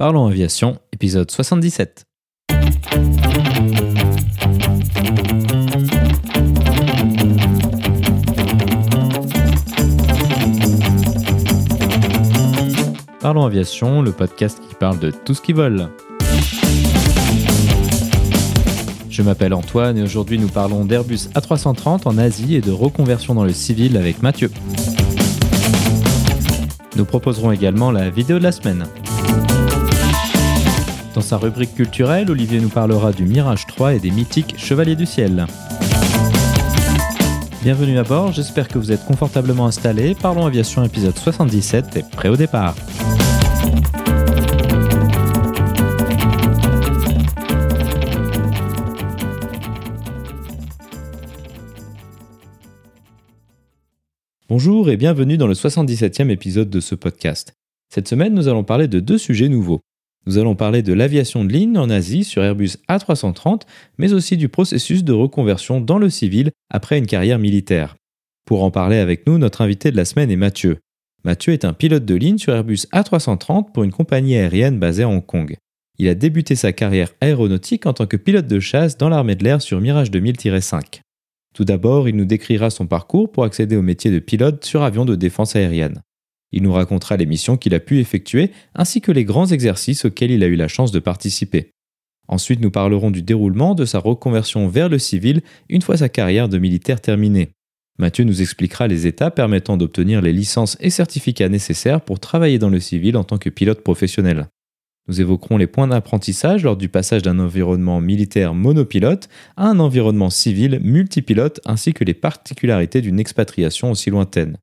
Parlons aviation, épisode 77. Parlons aviation, le podcast qui parle de tout ce qui vole. Je m'appelle Antoine et aujourd'hui nous parlons d'Airbus A330 en Asie et de reconversion dans le civil avec Mathieu. Nous proposerons également la vidéo de la semaine. Dans sa rubrique culturelle, Olivier nous parlera du Mirage 3 et des mythiques Chevaliers du Ciel. Bienvenue à bord, j'espère que vous êtes confortablement installés. Parlons aviation épisode 77 et prêt au départ. Bonjour et bienvenue dans le 77e épisode de ce podcast. Cette semaine, nous allons parler de deux sujets nouveaux. Nous allons parler de l'aviation de ligne en Asie sur Airbus A330, mais aussi du processus de reconversion dans le civil après une carrière militaire. Pour en parler avec nous, notre invité de la semaine est Mathieu. Mathieu est un pilote de ligne sur Airbus A330 pour une compagnie aérienne basée à Hong Kong. Il a débuté sa carrière aéronautique en tant que pilote de chasse dans l'armée de l'air sur Mirage 2000-5. Tout d'abord, il nous décrira son parcours pour accéder au métier de pilote sur avion de défense aérienne. Il nous racontera les missions qu'il a pu effectuer ainsi que les grands exercices auxquels il a eu la chance de participer. Ensuite, nous parlerons du déroulement de sa reconversion vers le civil une fois sa carrière de militaire terminée. Mathieu nous expliquera les étapes permettant d'obtenir les licences et certificats nécessaires pour travailler dans le civil en tant que pilote professionnel. Nous évoquerons les points d'apprentissage lors du passage d'un environnement militaire monopilote à un environnement civil multipilote ainsi que les particularités d'une expatriation aussi lointaine.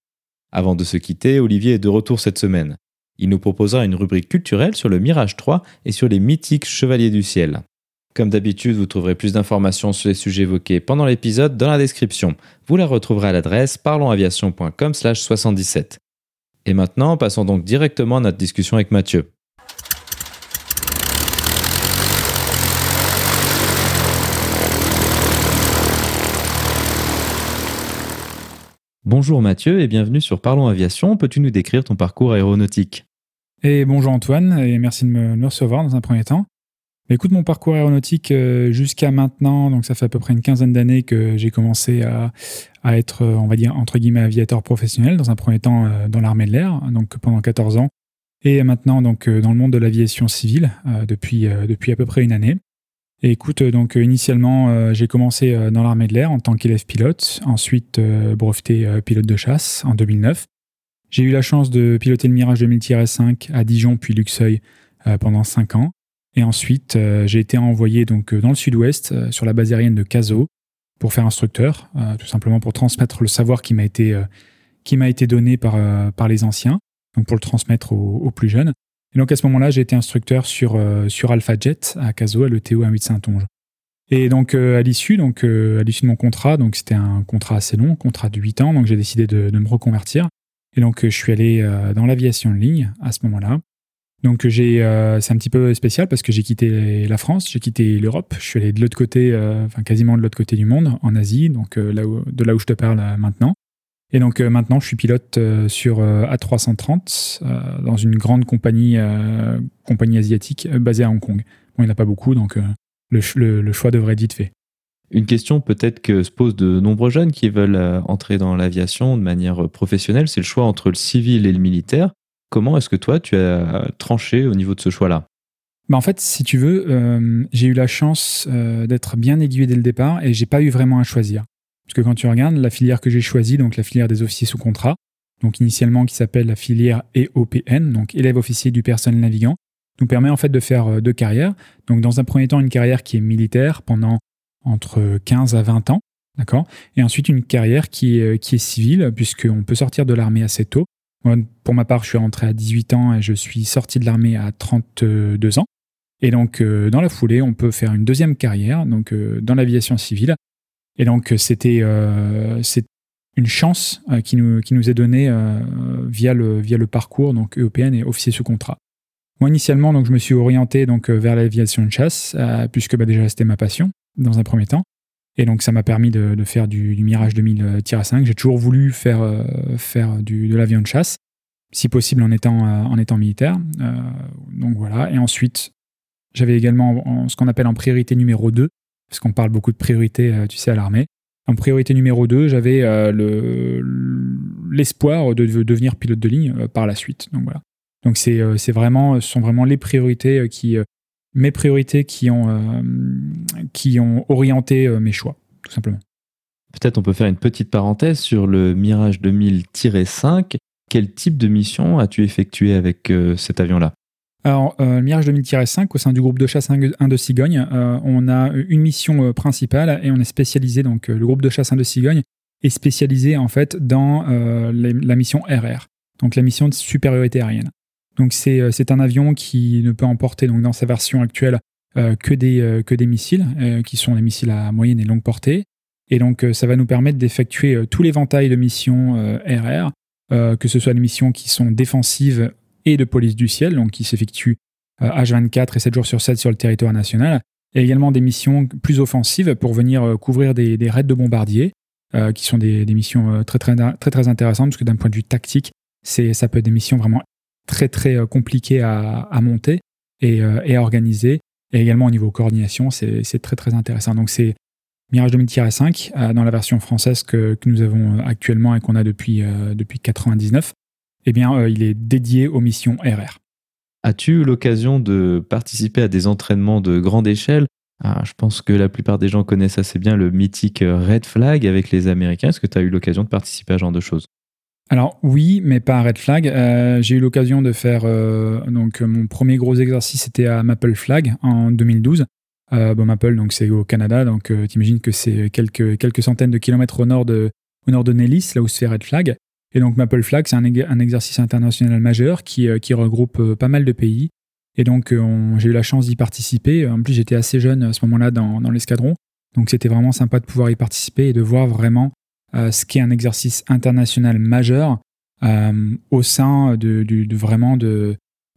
Avant de se quitter, Olivier est de retour cette semaine. Il nous proposera une rubrique culturelle sur le Mirage 3 et sur les mythiques Chevaliers du Ciel. Comme d'habitude, vous trouverez plus d'informations sur les sujets évoqués pendant l'épisode dans la description. Vous la retrouverez à l'adresse parlonsaviation.com/77. Et maintenant, passons donc directement à notre discussion avec Mathieu. Bonjour Mathieu et bienvenue sur Parlons Aviation. Peux-tu nous décrire ton parcours aéronautique? Bonjour Antoine et merci de me, recevoir dans un premier temps. Bah, écoute, mon parcours aéronautique euh, jusqu'à maintenant, donc ça fait à peu près une quinzaine d'années que j'ai commencé à, être, euh, on va dire, entre guillemets, aviateur professionnel, dans un premier temps euh, dans l'armée de l'air, donc pendant 14 ans, et maintenant donc dans le monde de l'aviation civile depuis, depuis à peu près une année. Écoute, euh, donc euh, initialement, euh, j'ai commencé dans l'armée de l'air en tant qu'élève pilote, ensuite breveté pilote de chasse en 2009. J'ai eu la chance de piloter le Mirage 2000-5 à Dijon puis Luxeuil pendant 5 ans. Et ensuite, j'ai été envoyé donc dans le sud-ouest sur la base aérienne de Cazaux pour faire instructeur, tout simplement pour transmettre le savoir qui m'a été, qui été donné par, par les anciens, donc pour le transmettre aux plus jeunes. Et donc à ce moment-là, j'ai été instructeur sur, euh, sur AlphaJet à Caso, à l'ETO 1.8 Saint-Onge. Et donc euh, à l'issue, donc euh, à l'issue de mon contrat, donc c'était un contrat assez long, contrat de 8 ans, donc j'ai décidé de, de, me reconvertir. Et donc je suis allé dans l'aviation en ligne à ce moment-là. Donc c'est un petit peu spécial parce que j'ai quitté la France, j'ai quitté l'Europe, je suis allé de l'autre côté, enfin quasiment de l'autre côté du monde, en Asie, donc de là où je te parle maintenant. Et donc euh, maintenant, je suis pilote euh, sur euh, A330 dans une grande compagnie, compagnie asiatique basée à Hong Kong. Bon, il n'y en a pas beaucoup, donc le, choix devrait être vite fait. Une question peut-être que se posent de nombreux jeunes qui veulent entrer dans l'aviation de manière professionnelle, c'est le choix entre le civil et le militaire. Comment est-ce que toi, tu as tranché au niveau de ce choix-là? Bah en fait, si tu veux, j'ai eu la chance d'être bien aiguillé dès le départ et j'ai pas eu vraiment à choisir. Parce que quand tu regardes la filière que j'ai choisie, donc la filière des officiers sous contrat, donc initialement qui s'appelle la filière EOPN, donc élève officier du personnel navigant, nous permet en fait de faire euh, deux carrières. Donc dans un premier temps, une carrière qui est militaire pendant entre 15 à 20 ans, d'accord? Et ensuite une carrière qui est, euh, qui est civile, puisqu'on peut sortir de l'armée assez tôt. pour ma part, je suis rentré à 18 ans et je suis sorti de l'armée à 32 ans. Et donc, euh, dans la foulée, on peut faire une deuxième carrière, donc dans l'aviation civile, et donc euh, c'était euh, une chance euh, qui nous est donnée via le parcours donc EOPN et officier sous contrat. Moi initialement donc je me suis orienté donc vers l'aviation de chasse puisque bah, déjà c'était ma passion dans un premier temps. Et donc ça m'a permis de, faire du, du Mirage 2000-5. J'ai toujours voulu faire, faire de l'avion de chasse. si possible en étant, en étant militaire. donc voilà. Et ensuite, j'avais également ce qu'on appelle en priorité numéro 2, parce qu'on parle beaucoup de priorité, tu sais, à l'armée. En priorité numéro 2, j'avais l'espoir de, devenir pilote de ligne par la suite. Donc voilà. Donc c'est vraiment, ce sont vraiment les priorités qui, mes priorités qui ont, qui ont orienté mes choix, tout simplement. Peut-être on peut faire une petite parenthèse sur le Mirage 2000-5. Quel type de mission as-tu effectué avec euh, cet avion-là? Alors, euh, le Mirage 2000-5, au sein du groupe de chasse 1 de Cigogne, euh, on a une mission principale et on est spécialisé, donc le groupe de chasse 1 de Cigogne est spécialisé en fait dans la mission RR, donc la mission de supériorité aérienne. Donc c'est un avion qui ne peut emporter donc, dans sa version actuelle que, des, que des missiles, qui sont les missiles à moyenne et longue portée. Et donc ça va nous permettre d'effectuer tout l'éventail de missions RR euh, que ce soit des missions qui sont défensives et de police du ciel, donc qui s'effectuent H24 euh, et 7 jours sur 7 sur le territoire national, et également des missions plus offensives pour venir euh, couvrir des, raids de bombardiers, qui sont des, missions très très, très très intéressantes, parce que d'un point de vue tactique, c'est, ça peut être des missions vraiment très très compliquées à, monter et, à organiser, et également au niveau coordination, c'est, très très intéressant. Donc c'est Mirage 2000-5 euh, dans la version française que, nous avons euh, actuellement et qu'on a depuis, euh, depuis 99, eh bien, il est dédié aux missions RR. As-tu eu l'occasion de participer à des entraînements de grande échelle? Ah, Je pense que la plupart des gens connaissent assez bien le mythique Red Flag avec les Américains. Est-ce que tu as eu l'occasion de participer à ce genre de choses? Alors oui, mais pas à Red Flag. j'ai eu l'occasion de faire donc mon premier gros exercice, c'était à Maple Flag en 2012. Euh, bon, Maple, donc c'est au Canada, donc euh, t'imagines que c'est quelques, quelques centaines de kilomètres au nord de, au nord de Nellis, là où se fait Red Flag. Et donc Maple Flag, c'est un, exercice international majeur qui, euh, regroupe euh, pas mal de pays. Et donc j'ai eu la chance d'y participer. En plus, j'étais assez jeune à ce moment-là dans, l'escadron. Donc c'était vraiment sympa de pouvoir y participer et de voir vraiment ce qu'est un exercice international majeur au sein de, vraiment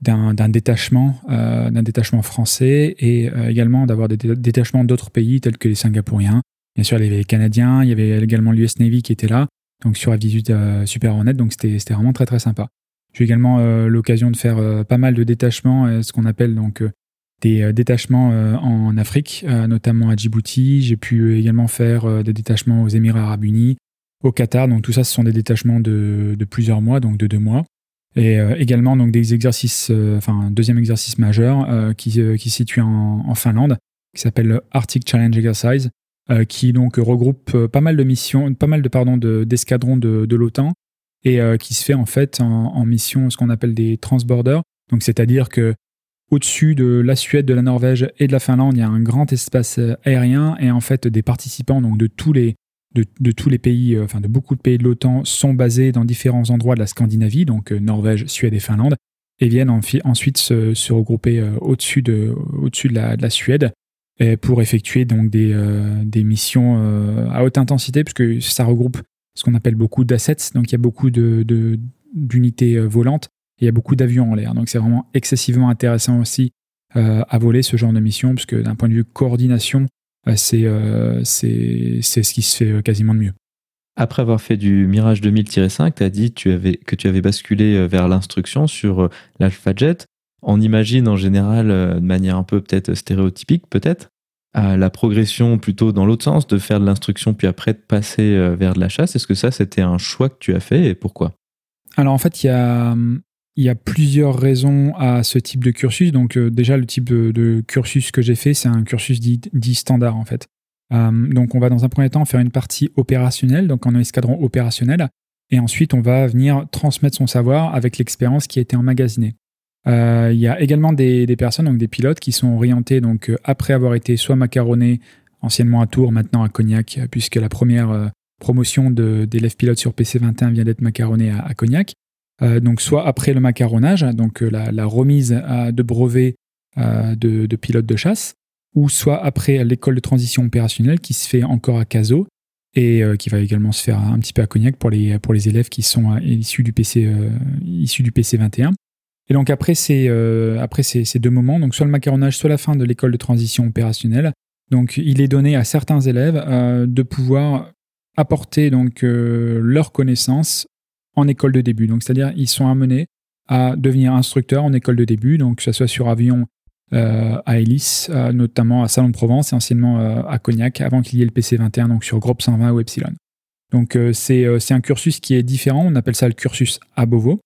d'un détachement, euh, d'un détachement français et euh, également d'avoir des détachements d'autres pays tels que les Singapouriens. Bien sûr, il y avait les Canadiens, il y avait également l'US Navy qui était là, donc sur F-18 euh, Super Hornet, donc c'était vraiment très très sympa. J'ai également l'occasion de faire pas mal de détachements, ce qu'on appelle donc des détachements en Afrique, notamment à Djibouti. J'ai pu également faire des détachements aux Émirats Arabes Unis, au Qatar. Donc tout ça, ce sont des détachements de, de plusieurs mois, donc de deux mois. Et euh, également donc des exercices, euh, enfin un deuxième exercice majeur euh, qui, qui se situe en, en Finlande, qui s'appelle Arctic Challenge Exercise, qui donc regroupe pas mal de missions, pas mal de pardon d'escadrons de, l'OTAN et qui se fait en fait en, mission ce qu'on appelle des transborders. Donc c'est-à-dire que au-dessus de la Suède, de la Norvège et de la Finlande, il y a un grand espace aérien et en fait des participants de tous les pays, euh, de beaucoup de pays de l'OTAN, sont basés dans différents endroits de la Scandinavie, donc euh, Norvège, Suède et Finlande, et viennent ensuite se, regrouper euh, au-dessus de, au de, la, Suède pour effectuer donc des, des missions à haute intensité, puisque ça regroupe ce qu'on appelle beaucoup d'assets, donc il y a beaucoup d'unités volantes, et il y a beaucoup d'avions en l'air, donc c'est vraiment excessivement intéressant aussi à voler ce genre de mission, puisque d'un point de vue coordination, euh, euh, c'est ce qui se fait euh, quasiment de mieux. Après avoir fait du Mirage 2000-5, tu as dit que tu avais basculé vers l'instruction sur l'Alpha Jet. On imagine en général, de manière un peu peut-être stéréotypique, peut-être, la progression plutôt dans l'autre sens, de faire de l'instruction puis après de passer vers de la chasse. Est-ce que ça, c'était un choix que tu as fait et pourquoi? Alors en fait, il y a, plusieurs raisons à ce type de cursus. Donc euh, déjà, le type de, cursus que j'ai fait, c'est un cursus dit, standard en fait. Euh, donc on va dans un premier temps faire une partie opérationnelle, donc en escadron opérationnel, et ensuite on va venir transmettre son savoir avec l'expérience qui a été emmagasinée. Euh, il y a également des, personnes, donc des pilotes, qui sont orientés donc après avoir été soit macaronnés, anciennement à Tours, maintenant à Cognac, puisque la première promotion d'élèves pilotes sur PC21 vient d'être macaronné à Cognac. Euh, donc soit après le macaronnage, donc euh, la, remise de brevet euh, de, de, pilote de chasse, ou soit après l'école de transition opérationnelle qui se fait encore à Caso et qui va également se faire un petit peu à Cognac pour les, pour les élèves qui sont issus du PC issus du PC 21. Et donc après ces, après ces, deux moments, donc soit le macaronnage, soit la fin de l'école de transition opérationnelle, donc il est donné à certains élèves de pouvoir apporter donc leurs connaissances en école de début. Donc, c'est-à-dire, ils sont amenés à devenir instructeurs en école de début, donc que ce soit sur avion à hélice, notamment à Salon de Provence et anciennement à Cognac, avant qu'il y ait le PC21, donc sur Groupe 120 ou Epsilon. Donc, c'est un cursus qui est différent, on appelle ça le cursus à Beauvau.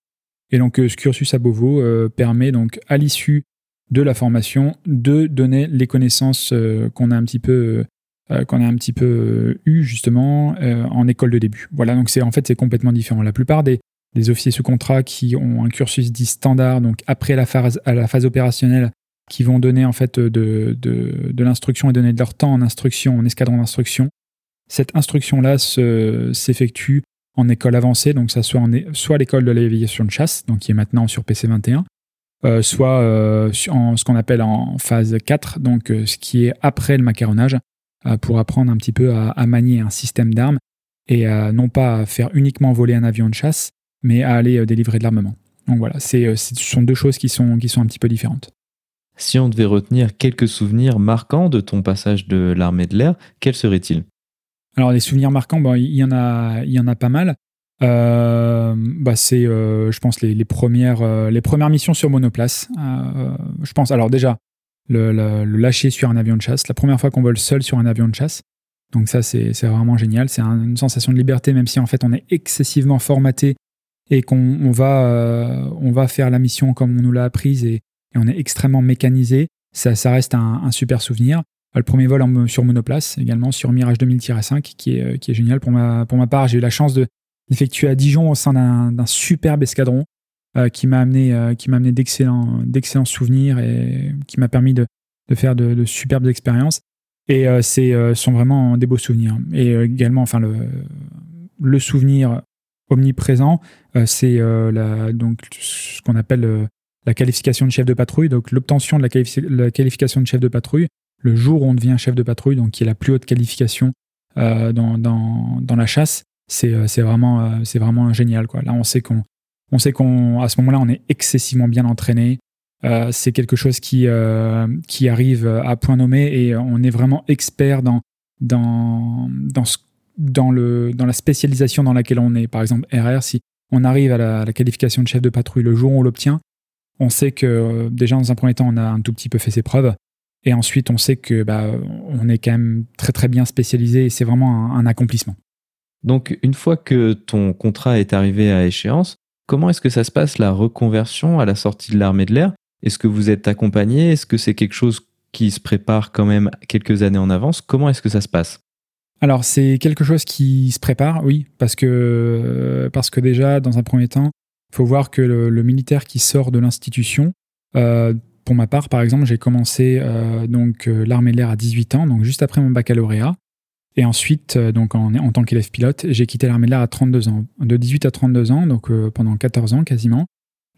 Et donc, ce cursus à Beauvau permet donc à l'issue de la formation de donner les connaissances qu'on a un petit peu euh, qu'on a un petit peu euh, eu justement euh, en école de début. Voilà, donc c'est en fait c'est complètement différent. La plupart des, des, officiers sous contrat qui ont un cursus dit standard, donc après la phase, à la phase opérationnelle, qui vont donner en fait de, de, de l'instruction et donner de leur temps en instruction, en escadron d'instruction. Cette instruction-là s'effectue en école avancée, donc ça soit, en, soit l'école de l'aviation de chasse, donc qui est maintenant sur PC21, soit en ce qu'on appelle en phase 4, donc ce qui est après le macaronnage, euh, pour apprendre un petit peu à, manier un système d'armes et non pas à faire uniquement voler un avion de chasse, mais à aller euh, délivrer de l'armement. Donc voilà, euh, ce sont deux choses qui sont, qui sont un petit peu différentes. Si on devait retenir quelques souvenirs marquants de ton passage de l'armée de l'air, quels seraient-ils? Alors les souvenirs marquants, bon, il, y en a, y en a pas mal. bah c'est, je pense, les, premières, les premières missions sur monoplace. je pense, alors déjà, le, lâcher sur un avion de chasse. La première fois qu'on vole seul sur un avion de chasse. Donc ça, c'est vraiment génial. C'est une sensation de liberté, même si en fait on est excessivement formaté et qu'on va, euh, on va faire la mission comme on nous l'a apprise et, on est extrêmement mécanisé. Ça, ça reste un, super souvenir. Le premier vol sur monoplace, également sur Mirage 2000-5, qui est, qui est génial. Pour ma, pour ma part, j'ai eu la chance de l'effectuer à Dijon au sein d'un superbe escadron euh, qui m'a amené, euh, m'a amené d'excellents, souvenirs et qui m'a permis de, de faire de, superbes expériences. Et euh, c'est sont vraiment des beaux souvenirs. Et également, enfin le, le souvenir omniprésent, c'est donc ce qu'on appelle la qualification de chef de patrouille, donc l'obtention de la, qualification de chef de patrouille le jour où on devient chef de patrouille, donc qui est la plus haute qualification dans, dans, la chasse, c'est vraiment, c'est vraiment génial. Là, on sait qu'on qu'à ce moment-là, on est excessivement bien entraîné. Euh, c'est quelque chose qui, euh, arrive à point nommé et on est vraiment expert dans, dans, dans, dans, le, dans la spécialisation dans laquelle on est. Par exemple, RR, si on arrive à la, qualification de chef de patrouille le jour où on l'obtient, on sait que euh, déjà dans un premier temps, on a un tout petit peu fait ses preuves. Et ensuite, on sait que bah, on est quand même très très bien spécialisé et c'est vraiment un accomplissement. Donc, une fois que ton contrat est arrivé à échéance, Comment est-ce que ça se passe la reconversion à la sortie de l'armée de l'air? Est-ce que vous êtes accompagné? Est-ce que c'est quelque chose qui se prépare quand même quelques années en avance? Comment est-ce que ça se passe? Alors c'est quelque chose qui se prépare, oui, parce que, parce que déjà, dans un premier temps, il faut voir que le, militaire qui sort de l'institution, euh, pour ma part, par exemple, j'ai commencé euh, donc euh, l'armée de l'air à 18 ans, donc juste après mon baccalauréat. Et ensuite, euh, donc en, en tant qu'élève pilote, j'ai quitté l'armée de l'air à 32 ans. De 18 à 32 ans, donc pendant 14 ans quasiment,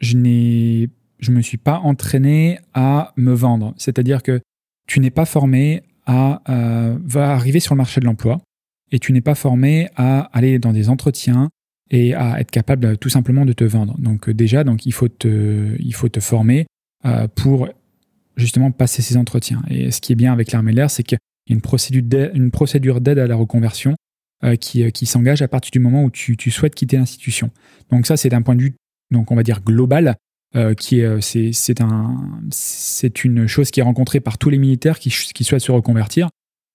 je n'ai, je me suis pas entraîné à me vendre. C'est-à-dire que tu n'es pas formé à va arriver sur le marché de l'emploi et tu n'es pas formé à aller dans des entretiens et à être capable tout simplement de te vendre. Donc déjà, donc il faut te, il faut te former pour justement passer ces entretiens. Et ce qui est bien avec l'armée de l'air, c'est que il y a une procédure d'aide à la reconversion euh, qui, euh, qui s'engage à partir du moment où tu, tu souhaites quitter l'institution. Donc ça, c'est d'un point de vue, donc on va dire global, euh, qui est, c'est, c'est, un, une chose qui est rencontrée par tous les militaires qui, qui souhaitent se reconvertir,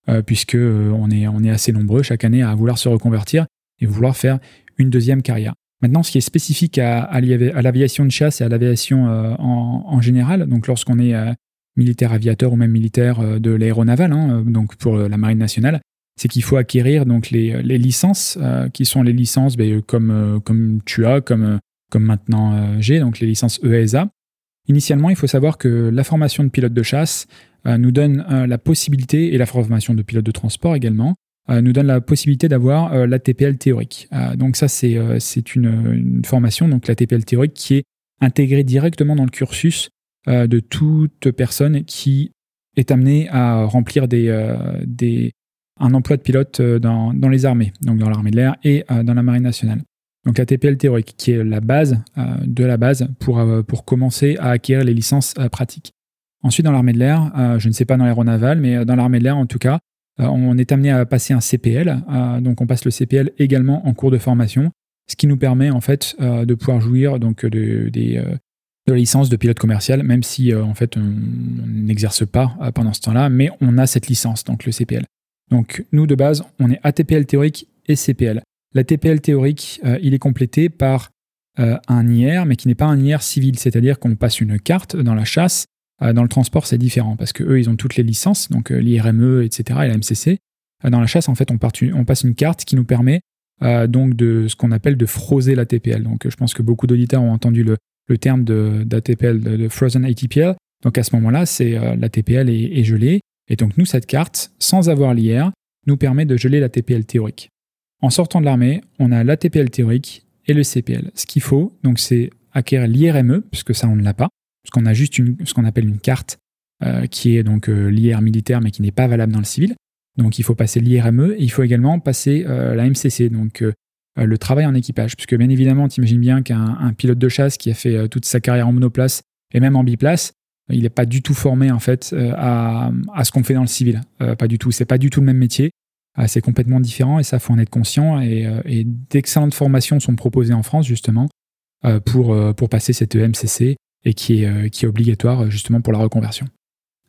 euh, puisque on est, on est assez nombreux chaque année à vouloir se reconvertir et vouloir faire une deuxième carrière. Maintenant, ce qui est spécifique à, l'aviation de chasse et à l'aviation en, en, général, donc lorsqu'on est militaire aviateur ou même militaire euh, de l'aéronaval, hein, euh, donc pour euh, la marine nationale, c'est qu'il faut acquérir donc les, les licences qui sont les licences ben, comme, comme tu as, comme, comme maintenant j'ai, donc les licences EASA. Initialement, il faut savoir que la formation de pilote de chasse nous donne la possibilité, et la formation de pilote de transport également, nous donne la possibilité d'avoir la TPL théorique. donc ça, c'est une, une, formation, donc la TPL théorique, qui est intégrée directement dans le cursus euh, de toute personne qui est amenée à remplir des, euh, des, un emploi de pilote euh, dans, dans, les armées, donc dans l'armée de l'air et dans la marine nationale. Donc la TPL théorique, qui est la base de la base pour, pour commencer à acquérir les licences pratiques. Ensuite, dans l'armée de l'air, je ne sais pas dans l'aéronaval, mais dans l'armée de l'air en tout cas, on est amené à passer un CPL. donc on passe le CPL également en cours de formation. ce qui nous permet en fait de pouvoir jouir donc de, des, de la licence de pilote commercial, même si en fait on n'exerce pas pendant ce temps-là, mais on a cette licence, donc le CPL. Donc nous de base, on est ATPL théorique et CPL. La TPL théorique, il est complété par un IR, mais qui n'est pas un IR civil, c'est-à-dire qu'on passe une carte dans la chasse. Dans le transport, c'est différent parce que eux, ils ont toutes les licences, donc l'IRME, etc. et la MCC. dans la chasse, en fait, on, passe une carte qui nous permet donc de ce qu'on appelle de froser la TPL. Donc, je pense que beaucoup d'auditeurs ont entendu le, terme d'ATPL, de, de, Frozen ATPL. Donc, à ce moment-là, c'est la TPL est, est gelée. Et donc, nous, cette carte, sans avoir l'IR, nous permet de geler la TPL théorique. En sortant de l'armée, on a la TPL théorique et le CPL. Ce qu'il faut, donc, c'est acquérir l'IRME, puisque ça, on ne l'a pas, puisqu'on a juste ce qu'on appelle une carte euh, qui est donc euh, l'IR militaire, mais qui n'est pas valable dans le civil. Donc, il faut passer l'IRME et il faut également passer euh, la MCC, donc le travail en équipage. Puisque, bien évidemment, tu imagines bien qu'un pilote de chasse qui a fait toute sa carrière en monoplace et même en biplace, il n'est pas du tout formé en fait à, à ce qu'on fait dans le civil. pas du tout. C'est pas du tout le même métier. Ah, c'est complètement différent et ça faut en être conscient et, euh, d'excellentes formations sont proposées en France justement pour, pour passer cette MCC et qui est, qui est obligatoire justement pour la reconversion.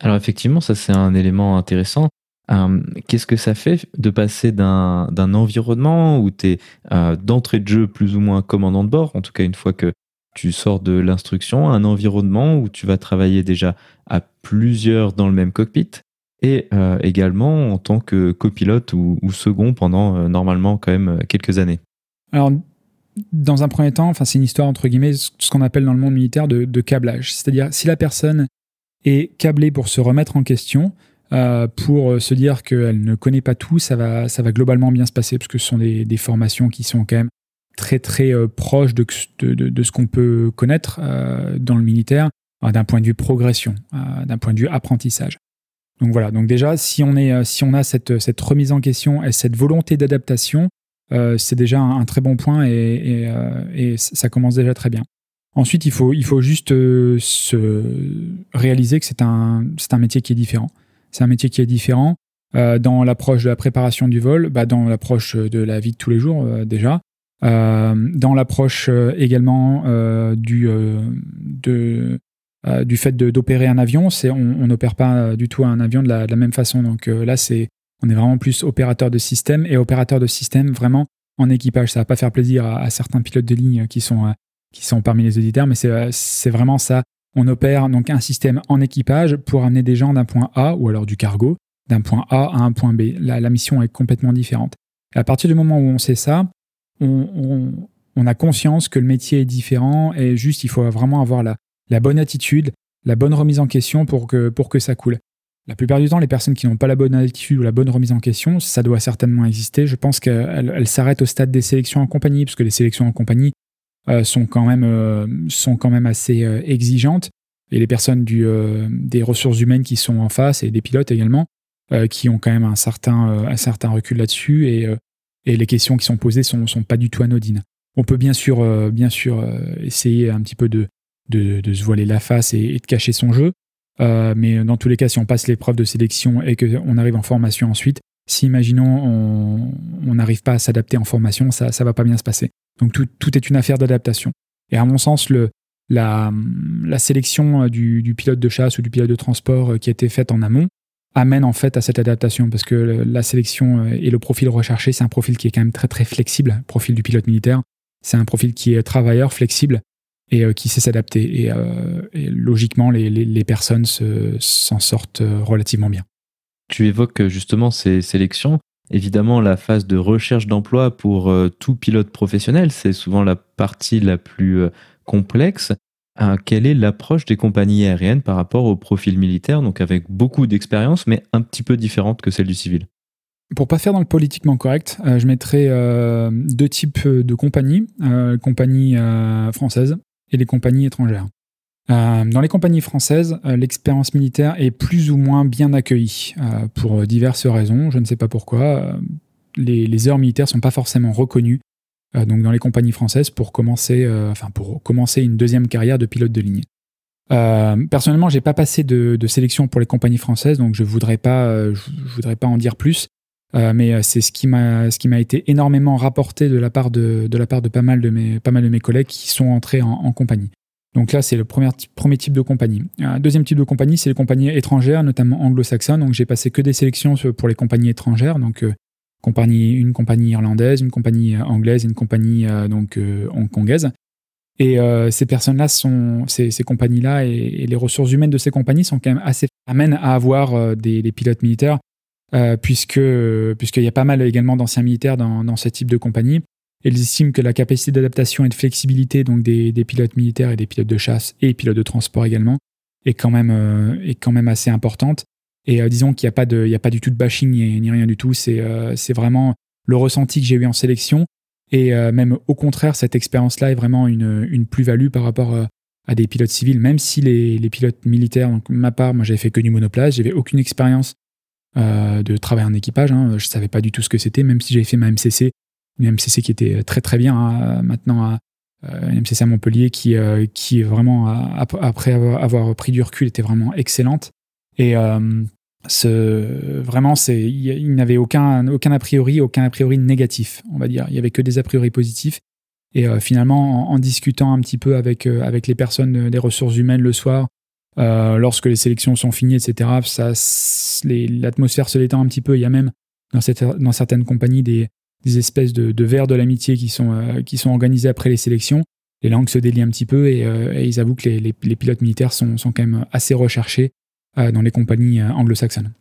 Alors effectivement, ça c'est un élément intéressant. Qu'est-ce que ça fait de passer d'un environnement où tu es d'entrée de jeu plus ou moins commandant de bord, en tout cas une fois que tu sors de l'instruction, à un environnement où tu vas travailler déjà à plusieurs dans le même cockpit, et euh, également en tant que copilote ou, second pendant euh, normalement quand même euh, quelques années? Alors, dans un premier temps, enfin, c'est une histoire entre guillemets, ce qu'on appelle dans le monde militaire de, câblage. C'est-à-dire, si la personne est câblée pour se remettre en question, pour se dire qu'elle ne connaît pas tout, ça va, ça va globalement bien se passer, parce que ce sont des, formations qui sont quand même très très proches de, ce qu'on peut connaître dans le militaire, d'un point de vue progression, d'un point de vue apprentissage. Donc voilà, donc déjà, si on, est, euh, si on a cette remise en question et cette volonté d'adaptation, euh, c'est déjà un, très bon point et, euh, ça commence déjà très bien. Ensuite, il faut, il faut juste se réaliser que c'est un, un métier qui est différent. C'est un métier qui est différent dans l'approche de la préparation du vol, bah, dans l'approche de la vie de tous les jours déjà, dans l'approche également du, de, euh, du fait d'opérer un avion, on n'opère pas euh, du tout un avion de la, même façon. Donc euh, là, c'est on est vraiment plus opérateur de système et opérateur de système vraiment en équipage. Ça va pas faire plaisir à, certains pilotes de ligne qui sont sont parmi les auditeurs, mais c'est vraiment ça. On opère donc un système en équipage pour amener des gens d'un point A ou alors du cargo d'un point A à un point B. La, mission est complètement différente. À partir du moment où on sait ça, on, a conscience que le métier est différent et juste il faut vraiment avoir la, bonne attitude, la bonne remise en question que, pour que ça coule. La plupart du temps, les personnes qui n'ont pas la bonne attitude ou la bonne remise en question, ça doit certainement exister. Je pense qu'elles s'arrêtent au stade des sélections en compagnie, parce les sélections en compagnie euh, sont, quand même, euh, sont quand même assez euh, exigeantes. Et les personnes des ressources humaines qui sont en face, et des pilotes également, qui ont quand même un certain, recul là-dessus, et, les questions qui sont posées sont, sont pas du tout anodines. On peut bien sûr, essayer un petit peu de, se voiler la face et, de cacher son jeu. Euh, mais dans tous les cas, si on passe l'épreuve de sélection et qu'on arrive en formation ensuite, si imaginons on n'arrive pas à s'adapter en formation, ça ne va pas bien se passer. Donc tout, tout est une affaire d'adaptation. Et à mon sens, le, la, la sélection du, pilote de chasse ou du pilote de transport qui a été faite en amont amène en fait à cette adaptation parce que la sélection et le profil recherché, c'est un profil qui est quand même très très flexible, le profil du pilote militaire. C'est un profil qui est travailleur, flexible, et euh, qui sait s'adapter. Et, euh, logiquement, les, personnes s'en sortent euh, relativement bien. Tu évoques justement ces sélections. Évidemment, la phase de recherche d'emploi pour tout pilote professionnel, c'est souvent la partie la plus complexe. quelle est l'approche des compagnies aériennes par rapport au profil militaire, donc avec beaucoup d'expérience, mais un petit peu différente que celle du civil pour pas faire dans le politiquement correct, je mettrai deux types de compagnies. compagnie française les compagnies étrangères. Euh, dans les compagnies françaises, euh, l'expérience militaire est plus ou moins bien accueillie euh, pour diverses raisons. Je ne sais pas pourquoi. Les, heures militaires sont pas forcément reconnues donc dans les compagnies françaises pour commencer, une deuxième carrière de pilote de ligne. personnellement, j'ai pas passé de, sélection pour les compagnies françaises, donc je voudrais voudrais pas en dire plus. Mais c'est ce qui m'a été énormément rapporté de la part de, pas mal de mes collègues qui sont entrés en, compagnie. Donc là, c'est le premier, type de compagnie. Un deuxième type de compagnie, c'est les compagnies étrangères, notamment anglo-saxonnes. Donc j'ai passé que des sélections pour les compagnies étrangères. Donc compagnie, une compagnie irlandaise, une compagnie euh, anglaise, une compagnie euh, donc euh, hongkongaise. Et ces personnes-là ces, compagnies-là et, les ressources humaines de ces compagnies sont quand même assez amènes à avoir des, pilotes militaires, puisque puisqu'il y a pas mal également d'anciens militaires dans, dans ce type de compagnie. Ils estiment que la capacité d'adaptation et de flexibilité donc des, des, pilotes militaires et des pilotes de chasse et pilotes de transport également est quand même est quand même assez importante. Et euh, disons qu'il n'y a, pas de, il y a pas du tout de bashing ni, rien du tout. C'est euh, c'est vraiment le ressenti que j'ai eu en sélection. Et euh, même au contraire, cette expérience-là est vraiment une, une plus-value par rapport à des pilotes civils, même si les, les pilotes militaires, donc ma part, moi j'avais fait que du monoplace, j'avais aucune expérience de travail en équipage, hein, je savais pas du tout ce que c'était, même si j'avais fait ma MCC, une MCC qui était très très bien hein, maintenant à, une MCC à Montpellier qui, qui vraiment, après avoir, pris du recul, était vraiment excellente. Et euh, ce, vraiment, c'est, il, n'avait aucun, aucun a priori, aucun a priori négatif, on va dire. Il y avait que des a priori positifs. Et euh, finalement, en, discutant un petit peu avec, euh, avec les personnes des ressources humaines le soir, lorsque les sélections sont finies, etc., l'atmosphère se détend un petit peu. Il y a même dans, certaines compagnies des, espèces de, de verres de l'amitié qui sont, sont organisés après les sélections. Les langues se délient un petit peu et, ils avouent que les, pilotes militaires sont, quand même assez recherchés euh, dans les compagnies euh, anglo-saxonnes.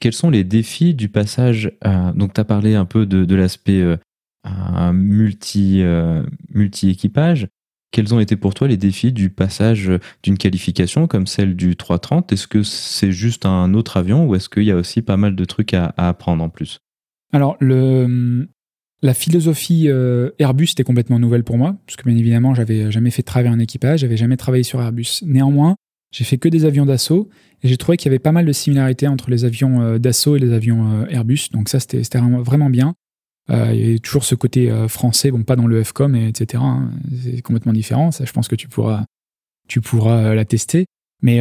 Quels sont les défis du passage Donc, tu as parlé un peu de, l'aspect euh, multi, multi-équipage. Quels ont été pour toi les défis du passage d'une qualification comme celle du 330 Est-ce que c'est juste un autre avion ou est-ce qu'il y a aussi pas mal de trucs à, apprendre en plus? Alors, la philosophie Airbus était complètement nouvelle pour moi, parce que bien évidemment, j'avais jamais fait travailler un équipage, j'avais jamais travaillé sur Airbus. Néanmoins, j'ai fait que des avions d'assaut et j'ai trouvé qu'il y avait pas mal de similarités entre les avions euh, d'assaut et les avions euh, Airbus. Donc ça, c'était vraiment bien. Euh, il y avait toujours ce côté français, bon, pas dans le FCOM, etc. Hein. c'est complètement différent. Ça, je pense que tu pourras, tu pourras la tester. Mais,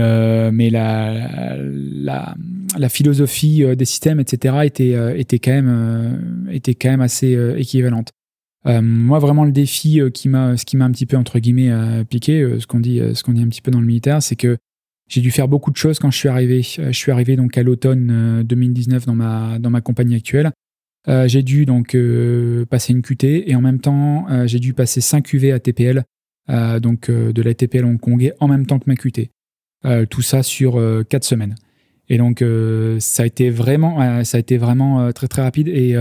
mais la, la, la, philosophie des systèmes, etc., était, était, quand, même, était quand même assez équivalente. moi, vraiment, le défi qui m'a, ce qui m'a un petit peu entre guillemets piqué, ce qu'on dit, ce qu'on dit un petit peu dans le militaire, c'est que j'ai dû faire beaucoup de choses quand je suis arrivé. Euh, je suis arrivé donc à l'automne 2019 euh, dans ma, dans ma compagnie actuelle. Euh, j'ai dû donc passer une QT et en même temps, j'ai dû passer 5 UV à TPL, donc de la TPL hongkongais en même temps que ma QT. tout ça sur 4 semaines. Et donc, ça a été vraiment, ça a été vraiment très très rapide et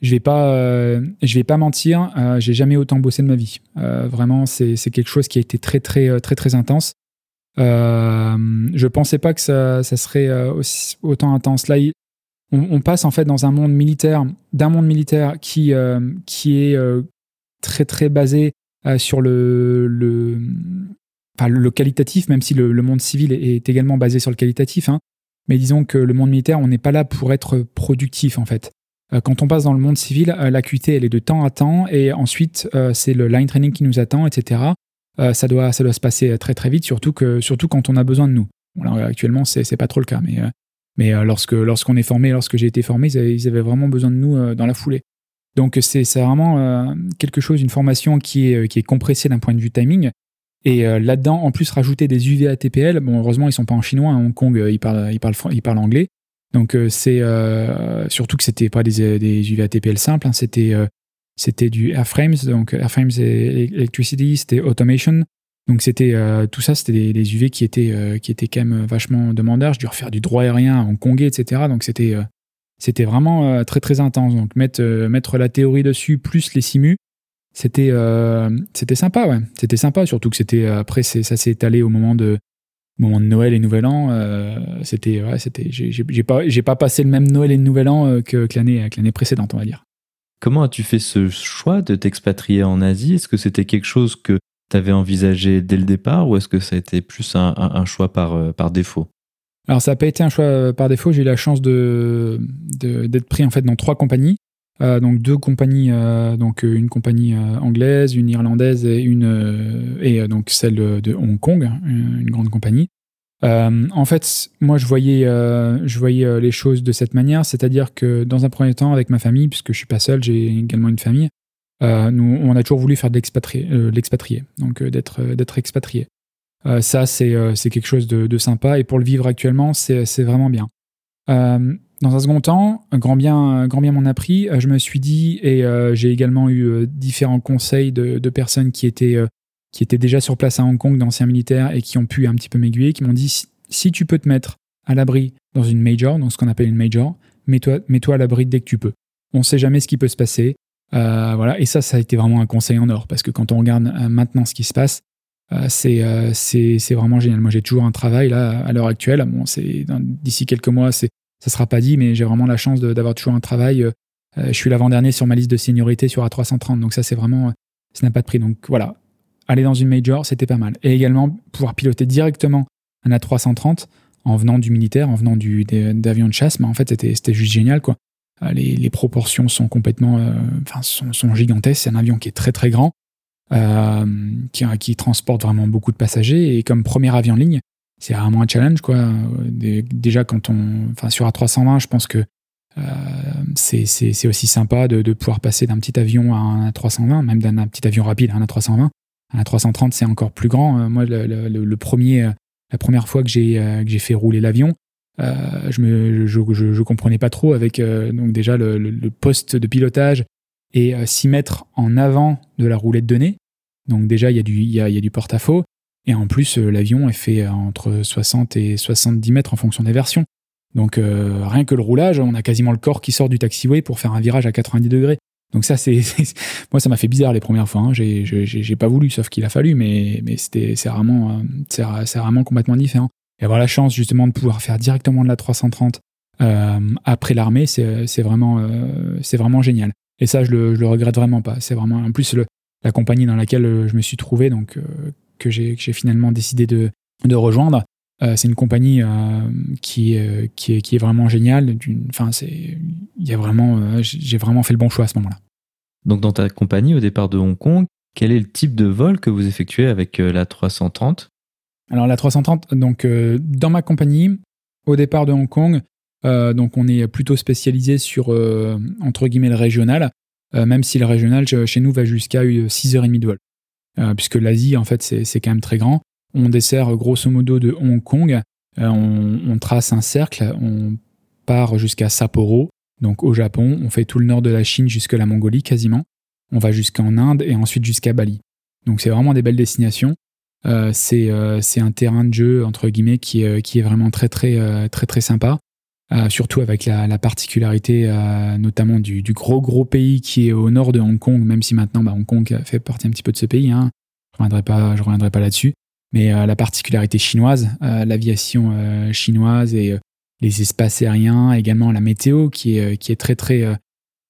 je vais pas, je vais pas mentir, j'ai jamais autant bossé de ma vie. vraiment, c'est quelque chose qui a été très très très très intense. Euh, je pensais pas que ça, serait euh, autant intense. Là, on, passe en fait dans un monde militaire, d'un monde militaire qui, euh, qui est euh, très très basé sur le, le, qualitatif, même si le, monde civil est, également basé sur le qualitatif. Hein. Mais disons que le monde militaire, on n'est pas là pour être productif en fait. Quand on passe dans le monde civil, l'acuité, elle est de temps à temps, et ensuite, c'est le line training qui nous attend, etc. Euh, ça, doit, ça doit se passer très très vite, surtout, que, surtout quand on a besoin de nous. actuellement, c'est, pas trop le cas, mais, euh, mais euh, lorsque, lorsqu'on est formé, lorsque j'ai été formé, ils avaient, vraiment besoin de nous dans la foulée. Donc c'est, vraiment quelque chose, une formation qui est, qui est compressée d'un point de vue timing. Et là-dedans, en plus, rajouter des UV ATPL, bon, heureusement, ils sont pas en chinois, à Hong Kong, ils parlent, ils parlent, anglais. Donc c'est surtout que c'était pas des, des UV ATPL simples, hein, c'était c'était du Airframes, donc Airframes et Electricity, c'était Automation. Donc c'était euh, tout ça, c'était des, UV qui étaient euh, qui étaient quand même vachement demandeurs. Je dû refaire du droit aérien en Congé, etc. Donc c'était euh, c'était vraiment très très intense. Donc mettre mettre la théorie dessus plus les simus, c'était c'était sympa, ouais. C'était sympa, surtout que c'était après ça s'est étalé au moment de moment de Noël et Nouvel An. c'était ouais, c'était j'ai pas j'ai pas passé le même Noël et Nouvel An que l'année que l'année précédente, on va dire. Comment as-tu fait ce choix de t'expatrier en Asie? Est-ce que c'était quelque chose que tu avais envisagé dès le départ ou est-ce que ça a été plus un, choix par, euh, par défaut? Alors ça n'a pas été un choix euh, par défaut. J'ai eu la chance d'être pris en fait dans trois compagnies. Euh, donc deux compagnies, donc une compagnie anglaise, une irlandaise et une et donc celle de Hong Kong, une grande compagnie. en fait, moi, je voyais, je voyais les choses de cette manière, c'est-à-dire que dans un premier temps, avec ma famille, puisque je suis pas seul, j'ai également une famille, nous, on a toujours voulu faire de l'expatrié, donc d'être d'être expatrié. ça, c'est quelque chose de, de, sympa, et pour le vivre actuellement, c'est vraiment bien. Dans un second temps, grand bien, grand bien m'en a pris. Euh, je me suis dit, et euh, j'ai également eu euh, différents conseils de, personnes qui étaient, qui étaient déjà sur place à Hong Kong, d'anciens militaires, et qui ont pu un petit peu m'aiguiller, qui m'ont dit, si, tu peux te mettre à l'abri dans une major, dans ce qu'on appelle une major, mets-toi mets -toi à l'abri dès que tu peux. On ne sait jamais ce qui peut se passer. Voilà. Et ça, ça a été vraiment un conseil en or, parce que quand on regarde maintenant ce qui se passe, c'est vraiment génial. Moi, j'ai toujours un travail là à l'heure actuelle. C'est d'ici quelques mois, c'est ça sera pas dit, mais j'ai vraiment la chance d'avoir toujours un travail. Euh, euh, je suis l'avant-dernier sur ma liste de seniorité sur A330, donc ça, c'est vraiment, euh, ça n'a pas de prix. Donc voilà, aller dans une major, c'était pas mal. Et également, pouvoir piloter directement un A330 en venant du militaire, en venant d'avions de chasse, mais en fait, c'était juste génial, quoi. Les, proportions sont complètement, enfin, sont, gigantesques. C'est un avion qui est très très grand, qui, qui, transporte vraiment beaucoup de passagers. Et comme premier avion en ligne, c'est vraiment un challenge quoi. Déjà quand on, enfin sur A320, je pense que euh, c'est aussi sympa de, pouvoir passer d'un petit avion à un A320, même d'un petit avion rapide à un A320. Un A330 c'est encore plus grand. Euh, moi le, premier, la première fois que euh, j'ai fait rouler l'avion, je me je, je, comprenais pas trop avec donc déjà le, poste de pilotage et 6 mètres en avant de la roulette de. Donc déjà il y a du y a, y a du porte-à-faux. Et en plus, euh, l'avion est fait entre 60 et 70 mètres en fonction des versions. Donc euh, rien que le roulage, on a quasiment le corps qui sort du taxiway pour faire un virage à 90 degrés. Donc ça, c'est moi, ça m'a fait bizarre les premières fois. Hein. J'ai pas voulu, sauf qu'il a fallu, mais, mais c'était c'est vraiment, euh, c'est vraiment complètement différent. Et avoir la chance justement de pouvoir faire directement de la 330 après l'armée, c'est vraiment, c'est vraiment génial. Et ça, je le, le regrette vraiment pas. C'est vraiment, en plus, la compagnie dans laquelle je me suis trouvé, donc que j'ai finalement décidé de, rejoindre. Euh, c'est une compagnie euh, qui, euh, est, vraiment géniale. Enfin, c'est, vraiment, j'ai vraiment fait le bon choix à ce moment-là. Donc, dans ta compagnie, au départ de Hong Kong, quel est le type de vol que vous effectuez avec la 330 Alors, la 330, donc, dans ma compagnie, au départ de Hong Kong, donc, on est plutôt spécialisé sur, entre guillemets, le régional, même si le régional, chez nous, va jusqu'à 6h30 de vol. Euh, puisque l'Asie, en fait, c'est quand même très grand. On dessert grosso modo de Hong Kong, euh, on, trace un cercle, on part jusqu'à Sapporo, donc au Japon, on fait tout le nord de la Chine jusqu'à la Mongolie quasiment, on va jusqu'en Inde et ensuite jusqu'à Bali. Donc c'est vraiment des belles destinations. Euh, c'est un terrain de jeu entre guillemets qui, qui est vraiment très très très très sympa. Euh, surtout avec la, particularité euh, notamment du, gros gros pays qui est au nord de Hong Kong, même si maintenant bah, Hong Kong fait partie un petit peu de ce pays, hein. je reviendrai pas, reviendrai pas là-dessus, mais euh, la particularité chinoise, l'aviation chinoise et les espaces aériens, également la météo qui est, qui est très très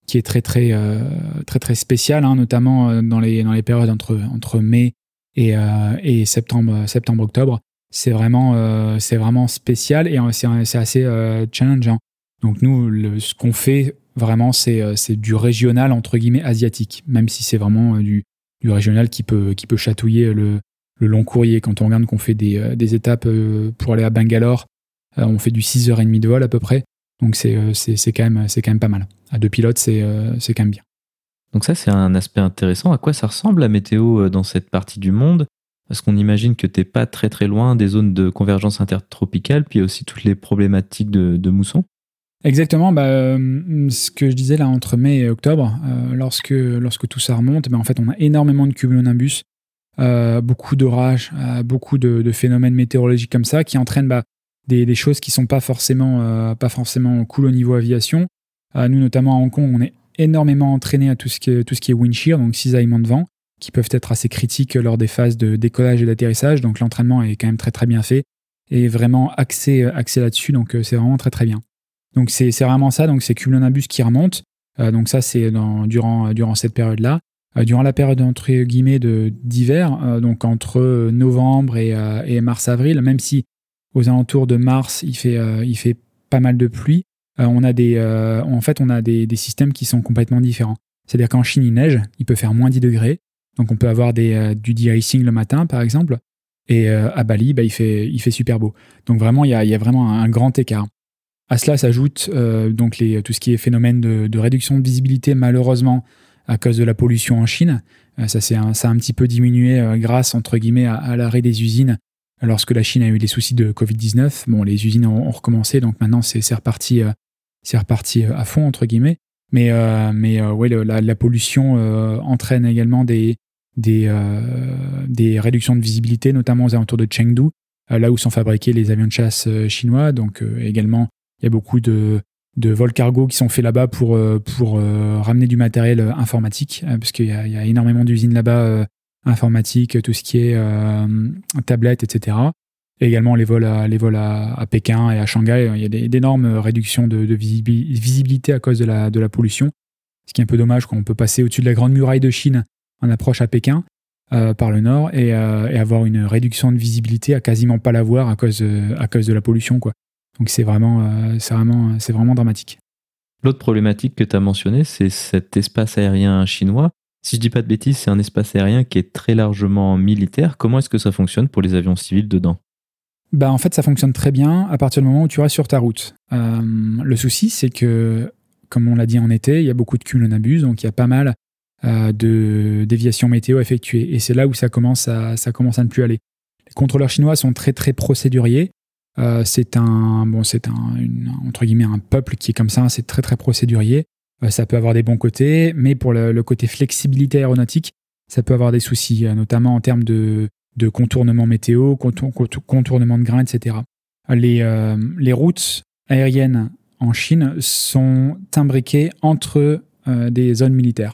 qui très très très très spéciale, hein, notamment dans les dans les périodes entre entre mai et, et septembre septembre octobre c'est vraiment, euh, c'est vraiment spécial et euh, c'est assez euh, challengeant. Donc nous, le, ce qu'on fait vraiment, c'est du régional entre guillemets asiatique, même si c'est vraiment du, du, régional qui peut, qui peut chatouiller le, le long courrier. Quand on regarde qu'on fait des, des, étapes pour aller à Bangalore, on fait du 6h30 de vol à peu près. Donc c'est quand, même, quand même pas mal. À deux pilotes, c'est quand même bien. Donc ça, c'est un aspect intéressant. À quoi ça ressemble la météo dans cette partie du monde? Parce qu'on imagine que tu n'es pas très très loin des zones de convergence intertropicale, puis aussi toutes les problématiques de, mousson. Exactement, bah, euh, ce que je disais là entre mai et octobre, euh, lorsque, lorsque tout ça remonte, bah, en fait on a énormément de cumulonimbus, euh, beaucoup d'orages, beaucoup de, phénomènes météorologiques comme ça qui entraînent bah, des, choses qui sont pas forcément, pas forcément cool au niveau aviation. nous notamment à Hong Kong, on est énormément entraîné à tout ce qui est, tout wind shear, donc cisaillement de vent qui peuvent être assez critiques lors des phases de décollage et d'atterrissage. Donc l'entraînement est quand même très très bien fait et vraiment axé, axé là-dessus. Donc euh, c'est vraiment très très bien. Donc c'est vraiment ça. Donc c'est cumulonimbus qui remonte. Euh, donc ça c'est durant, durant cette période-là. Euh, durant la période entre guillemets d'hiver, donc entre novembre et, et mars-avril, même si aux alentours de mars il fait, il fait pas mal de pluie, on a des, en fait on a des, des systèmes qui sont complètement différents. C'est-à-dire qu'en Chine il neige, il peut faire moins 10 degrés. Donc on peut avoir des, euh, du de-icing le matin, par exemple. Et à Bali, bah, il, fait, super beau. Donc vraiment, il y a, vraiment un, grand écart. À cela s'ajoute donc tout ce qui est phénomène de, réduction de visibilité, malheureusement, à cause de la pollution en Chine. ça, un, ça a un petit peu diminué grâce, entre guillemets, à l'arrêt des usines lorsque la Chine a eu des soucis de Covid-19, bon, les usines ont, recommencé, donc maintenant c'est reparti, euh, c'est reparti euh, à fond entre guillemets. Mais, euh, mais ouais, la, pollution entraîne également des, des, des réductions de visibilité, notamment aux alentours de Chengdu, là où sont fabriqués les avions de chasse chinois. Donc également, il y a beaucoup de, de vols cargo qui sont faits là-bas pour, pour ramener du matériel informatique, parce qu'il y, y, a énormément d'usines là-bas informatique, tout ce qui est euh, tablette, etc. Et également les vols, à, les vols à, Pékin et à Shanghai, il y a d'énormes réductions de, visibilité à cause de la, de la pollution. Ce qui est un peu dommage quand on peut passer au-dessus de la grande muraille de Chine en approche à Pékin euh, par le nord euh, et, avoir une réduction de visibilité à quasiment pas la voir à cause, à cause de la pollution. Quoi. Donc c'est vraiment, vraiment, c'est vraiment dramatique. L'autre problématique que tu as mentionnée, c'est cet espace aérien chinois si je dis pas de bêtises, c'est un espace aérien qui est très largement militaire. Comment est-ce que ça fonctionne pour les avions civils dedans? Bah, En fait, ça fonctionne très bien à partir du moment où tu restes sur ta route. Euh, le souci, c'est que, comme on l'a dit en été, il y a beaucoup de cumulonimbus, donc il y a pas mal euh, de déviations météo effectuées. Et c'est là où ça commence, à, ne plus aller. Les contrôleurs chinois sont très très procéduriers. Euh, c'est un, bon, c'est un, entre guillemets, un peuple qui est comme ça, c'est très très procédurier. Ça peut avoir des bons côtés, mais pour le, côté flexibilité aéronautique, ça peut avoir des soucis, notamment en termes de, contournement météo, contournement de grains, etc. Les, euh, les routes aériennes en Chine sont imbriquées entre des zones militaires.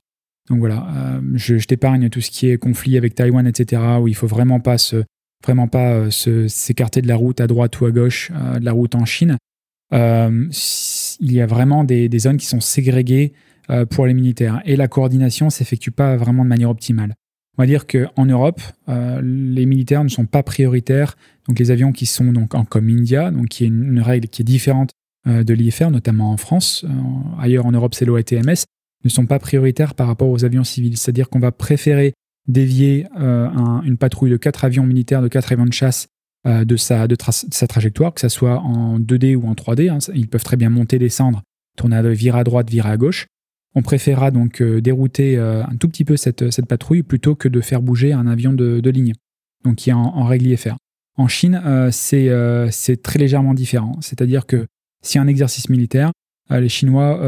Donc voilà, je, t'épargne tout ce qui est conflit avec Taïwan, etc., où il faut vraiment pas se, vraiment pas s'écarter de la route à droite ou à gauche de la route en Chine il y a vraiment des, zones qui sont ségrégées euh, pour les militaires. Et la coordination s'effectue pas vraiment de manière optimale. On va dire qu'en Europe, euh, les militaires ne sont pas prioritaires. Donc les avions qui sont donc en comme India, donc qui est une, règle qui est différente euh, de l'IFR, notamment en France, ailleurs en Europe c'est l'OATMS, ne sont pas prioritaires par rapport aux avions civils. C'est-à-dire qu'on va préférer dévier une patrouille de quatre avions militaires, de quatre avions de chasse euh, de, sa, de, sa trajectoire, que ce soit en 2D ou en 3D. Hein, ils peuvent très bien monter, descendre, tourner, virer à droite, virer à gauche. On préférera donc euh, dérouter euh, un tout petit peu cette, patrouille plutôt que de faire bouger un avion de, ligne, donc qui est en, en règle. En Chine, c'est très légèrement différent. C'est-à-dire que si un exercice militaire, les Chinois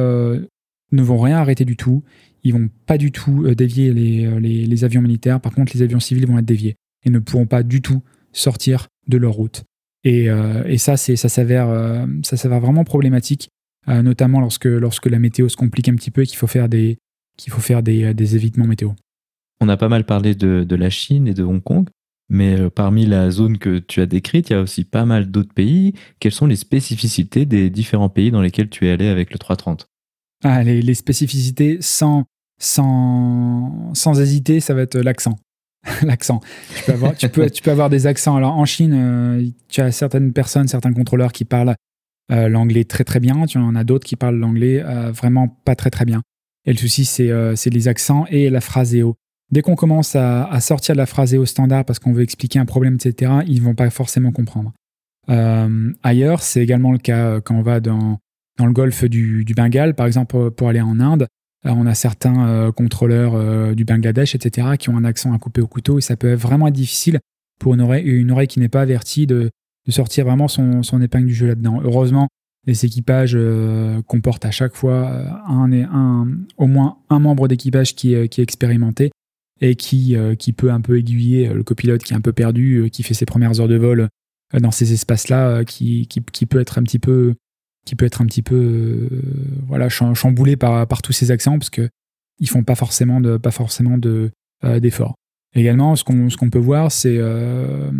ne vont rien arrêter du tout. Ils vont pas du tout dévier les, avions militaires. Par contre, les avions civils vont être déviés et ne pourront pas du tout sortir de leur route. Et, euh, ça, s'avère, euh, ça s'avère vraiment problématique, euh, notamment lorsque, lorsque la météo se complique un petit peu et qu'il faut faire des, qu'il faut faire des, des, évitements météo. On a pas mal parlé de, de, la Chine et de Hong Kong, mais parmi la zone que tu as décrite, il y a aussi pas mal d'autres pays. Quelles sont les spécificités des différents pays dans lesquels tu es allé avec le 330 ah, les, les, spécificités, sans, sans, sans hésiter, ça va être l'accent. l'accent. Tu peux, avoir, tu, peux, tu peux avoir des accents. Alors en Chine, euh, tu as certaines personnes, certains contrôleurs qui parlent euh, l'anglais très très bien. Tu en as d'autres qui parlent l'anglais euh, vraiment pas très très bien. Et le souci, c'est les accents et la phraséo. Dès qu'on commence à, sortir de la phraséo standard parce qu'on veut expliquer un problème, etc., ils vont pas forcément comprendre. ailleurs, c'est également le cas quand on va dans, dans le golfe du, Bengale, par exemple, pour aller en Inde. Euh, on a certains euh, contrôleurs euh, du Bangladesh, etc., qui ont un accent à couper au couteau et ça peut vraiment être difficile pour une oreille, une oreille qui n'est pas avertie de, sortir vraiment son, épingle du jeu là-dedans. Heureusement, les équipages comportent à chaque fois un, un, au moins un membre d'équipage qui, est expérimenté et qui, qui peut un peu aiguiller le copilote qui est un peu perdu, qui fait ses premières heures de vol dans ces espaces-là, qui, qui, peut être un petit peu qui peut être un petit peu euh, voilà chamboulé par, par tous ces accents parce que ils font pas forcément de pas forcément de euh, d'efforts. Également, ce qu'on qu'on peut voir, c'est euh,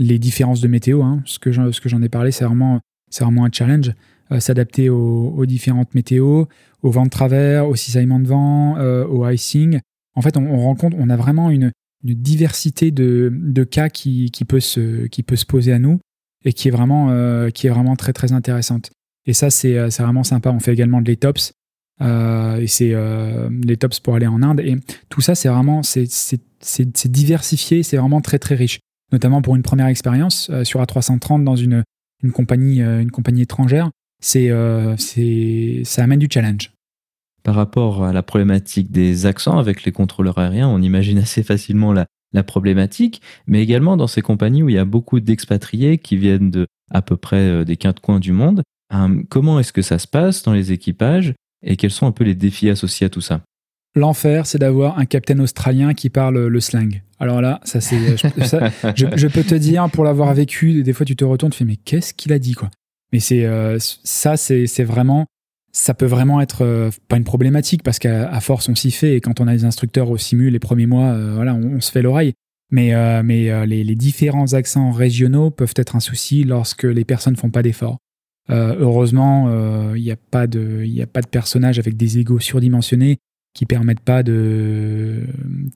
les différences de météo. Hein. Ce que j'en ai parlé, c'est vraiment un challenge. S'adapter aux, aux, différentes météos, au vent de travers, au cisaillement de vent, au icing. En fait, on, on rencontre, on a vraiment une, diversité de, cas qui, peut se, poser à nous et qui est vraiment, vraiment très intéressante. Et ça, euh, c'est vraiment sympa. On fait également de l'étops. Euh, et c'est euh, les tops pour aller en Inde. Et tout ça, c'est vraiment c'est diversifié, c'est vraiment très très riche. Notamment pour une première expérience sur A330 dans une, compagnie, une compagnie étrangère, c'est, c'est, ça amène du challenge. Par rapport à la problématique des accents avec les contrôleurs aériens, on imagine assez facilement la, la problématique, mais également dans ces compagnies où il y a beaucoup d'expatriés qui viennent de à peu près des quatre coins du monde. comment est-ce que ça se passe dans les équipages et quels sont un peu les défis associés à tout ça? L'enfer, c'est d'avoir un capitaine australien qui parle le slang. Alors là, ça c'est, je, peux te dire, pour l'avoir vécu, des fois tu te retournes, tu fais mais qu'est-ce qu'il a dit quoi? Mais c'est euh, ça, c'est vraiment, ça peut vraiment être euh, pas une problématique parce qu'à force on s'y fait et quand on a des instructeurs au simu les premiers mois, euh, voilà, on, se fait l'oreille. Mais mais les, différents accents régionaux peuvent être un souci lorsque les personnes font pas d'efforts. heureusement, il n'y a pas de, il de personnages avec des égos surdimensionnés qui permettent pas de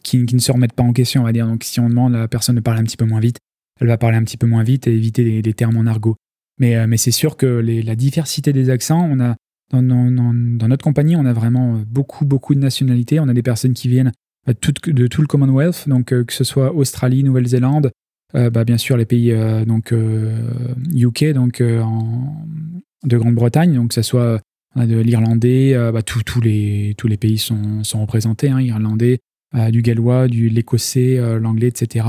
qui, ne se remettent pas en question on va dire. Donc si on demande à la personne de parler un petit peu moins vite elle va parler un petit peu moins vite et éviter des, termes en argot. Mais, euh, mais c'est sûr que la diversité des accents on a dans, notre compagnie on a vraiment beaucoup beaucoup de nationalités. On a des personnes qui viennent de tout le Commonwealth. Donc euh, que ce soit Australie Nouvelle-Zélande euh, bah, bien sûr les pays donc UK donc de Grande-Bretagne. Donc que ce soit de l'irlandais, euh, bah, tous les, tous les pays sont, sont représentés, hein, irlandais, euh, du gallois, du l'écossais, euh, l'anglais, etc.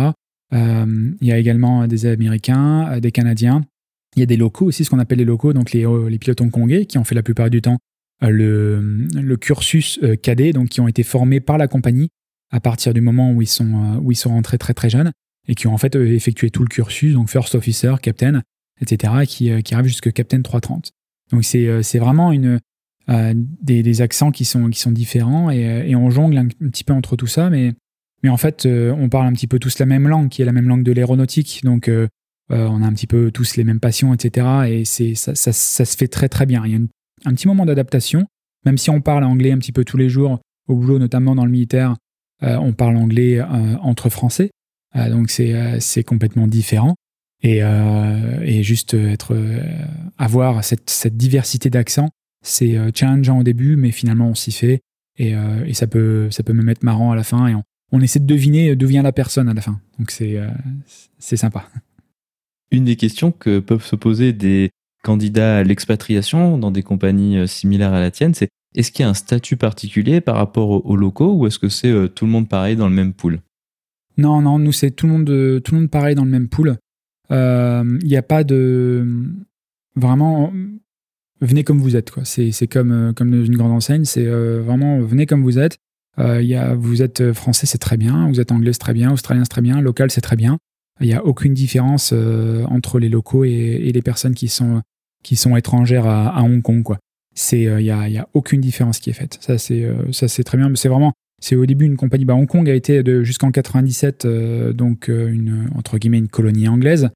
il y a également des Américains, des Canadiens. Il y a des locaux aussi, ce qu'on appelle les locaux, donc les, les pilotes hongkongais, qui ont fait la plupart du temps le, le cursus cadet, donc qui ont été formés par la compagnie à partir du moment où ils sont, où ils sont rentrés très très jeunes et qui ont en fait effectué tout le cursus, donc first officer, captain, etc., qui, qui arrivent jusqu'à captain 330. Donc c'est euh, vraiment une, euh, des, accents qui sont, qui sont différents et, euh, et on jongle un, petit peu entre tout ça, mais, mais en fait, on parle un petit peu tous la même langue, qui est la même langue de l'aéronautique. Donc, on a un petit peu tous les mêmes passions, etc. Et c'est ça, ça, ça, se fait très très bien. Il y a un petit moment d'adaptation, même si on parle anglais un petit peu tous les jours, au boulot, notamment dans le militaire, on parle anglais entre Français. donc, c'est complètement différent. Euh, et, juste être, euh, avoir cette, cette diversité d'accents, c'est euh, challengeant au début, mais finalement on s'y fait. Et, et, ça, peut, ça peut même être marrant à la fin. Et on, essaie de deviner d'où vient la personne à la fin. Donc c'est c'est sympa. Une des questions que peuvent se poser des candidats à l'expatriation dans des compagnies similaires à la tienne, c'est est-ce qu'il y a un statut particulier par rapport aux, locaux ou est-ce que c'est tout le monde pareil dans le même pool? Non, non, nous c'est tout le monde tout le monde pareil dans le même pool. Il euh, n'y a pas de. Vraiment, venez comme vous êtes. C'est comme, euh, comme une grande enseigne. C'est euh, vraiment, venez comme vous êtes. Y a, vous êtes français, c'est très bien. Vous êtes anglais, c'est très bien. Australien, c'est très bien. Local, c'est très bien. Il n'y a aucune différence entre les locaux et, les personnes qui sont, qui sont étrangères à, Hong Kong. Il n'y a, y a aucune différence qui est faite. Ça, c'est très bien. C'est vraiment c'est au début une compagnie. Bah, Hong Kong a été jusqu'en 97 euh, donc euh, une entre guillemets une colonie anglaise.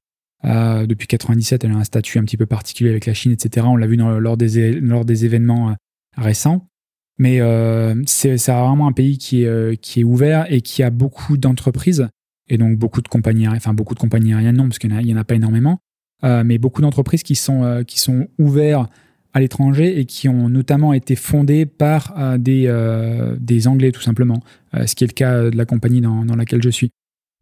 Euh, depuis 97, elle a un statut un petit peu particulier avec la Chine, etc. On l'a vu lors, des, lors des événements récents. Mais c'est vraiment un pays qui est, qui est ouvert et qui a beaucoup d'entreprises et donc beaucoup de compagnies, enfin beaucoup de compagnies aériennes non parce qu'il n'y en, a pas énormément, mais beaucoup d'entreprises qui sont qui sont ouvertes à l'étranger et qui ont notamment été fondées par euh, des, euh, des Anglais tout simplement, euh, ce qui est le cas de la compagnie dans, laquelle je suis.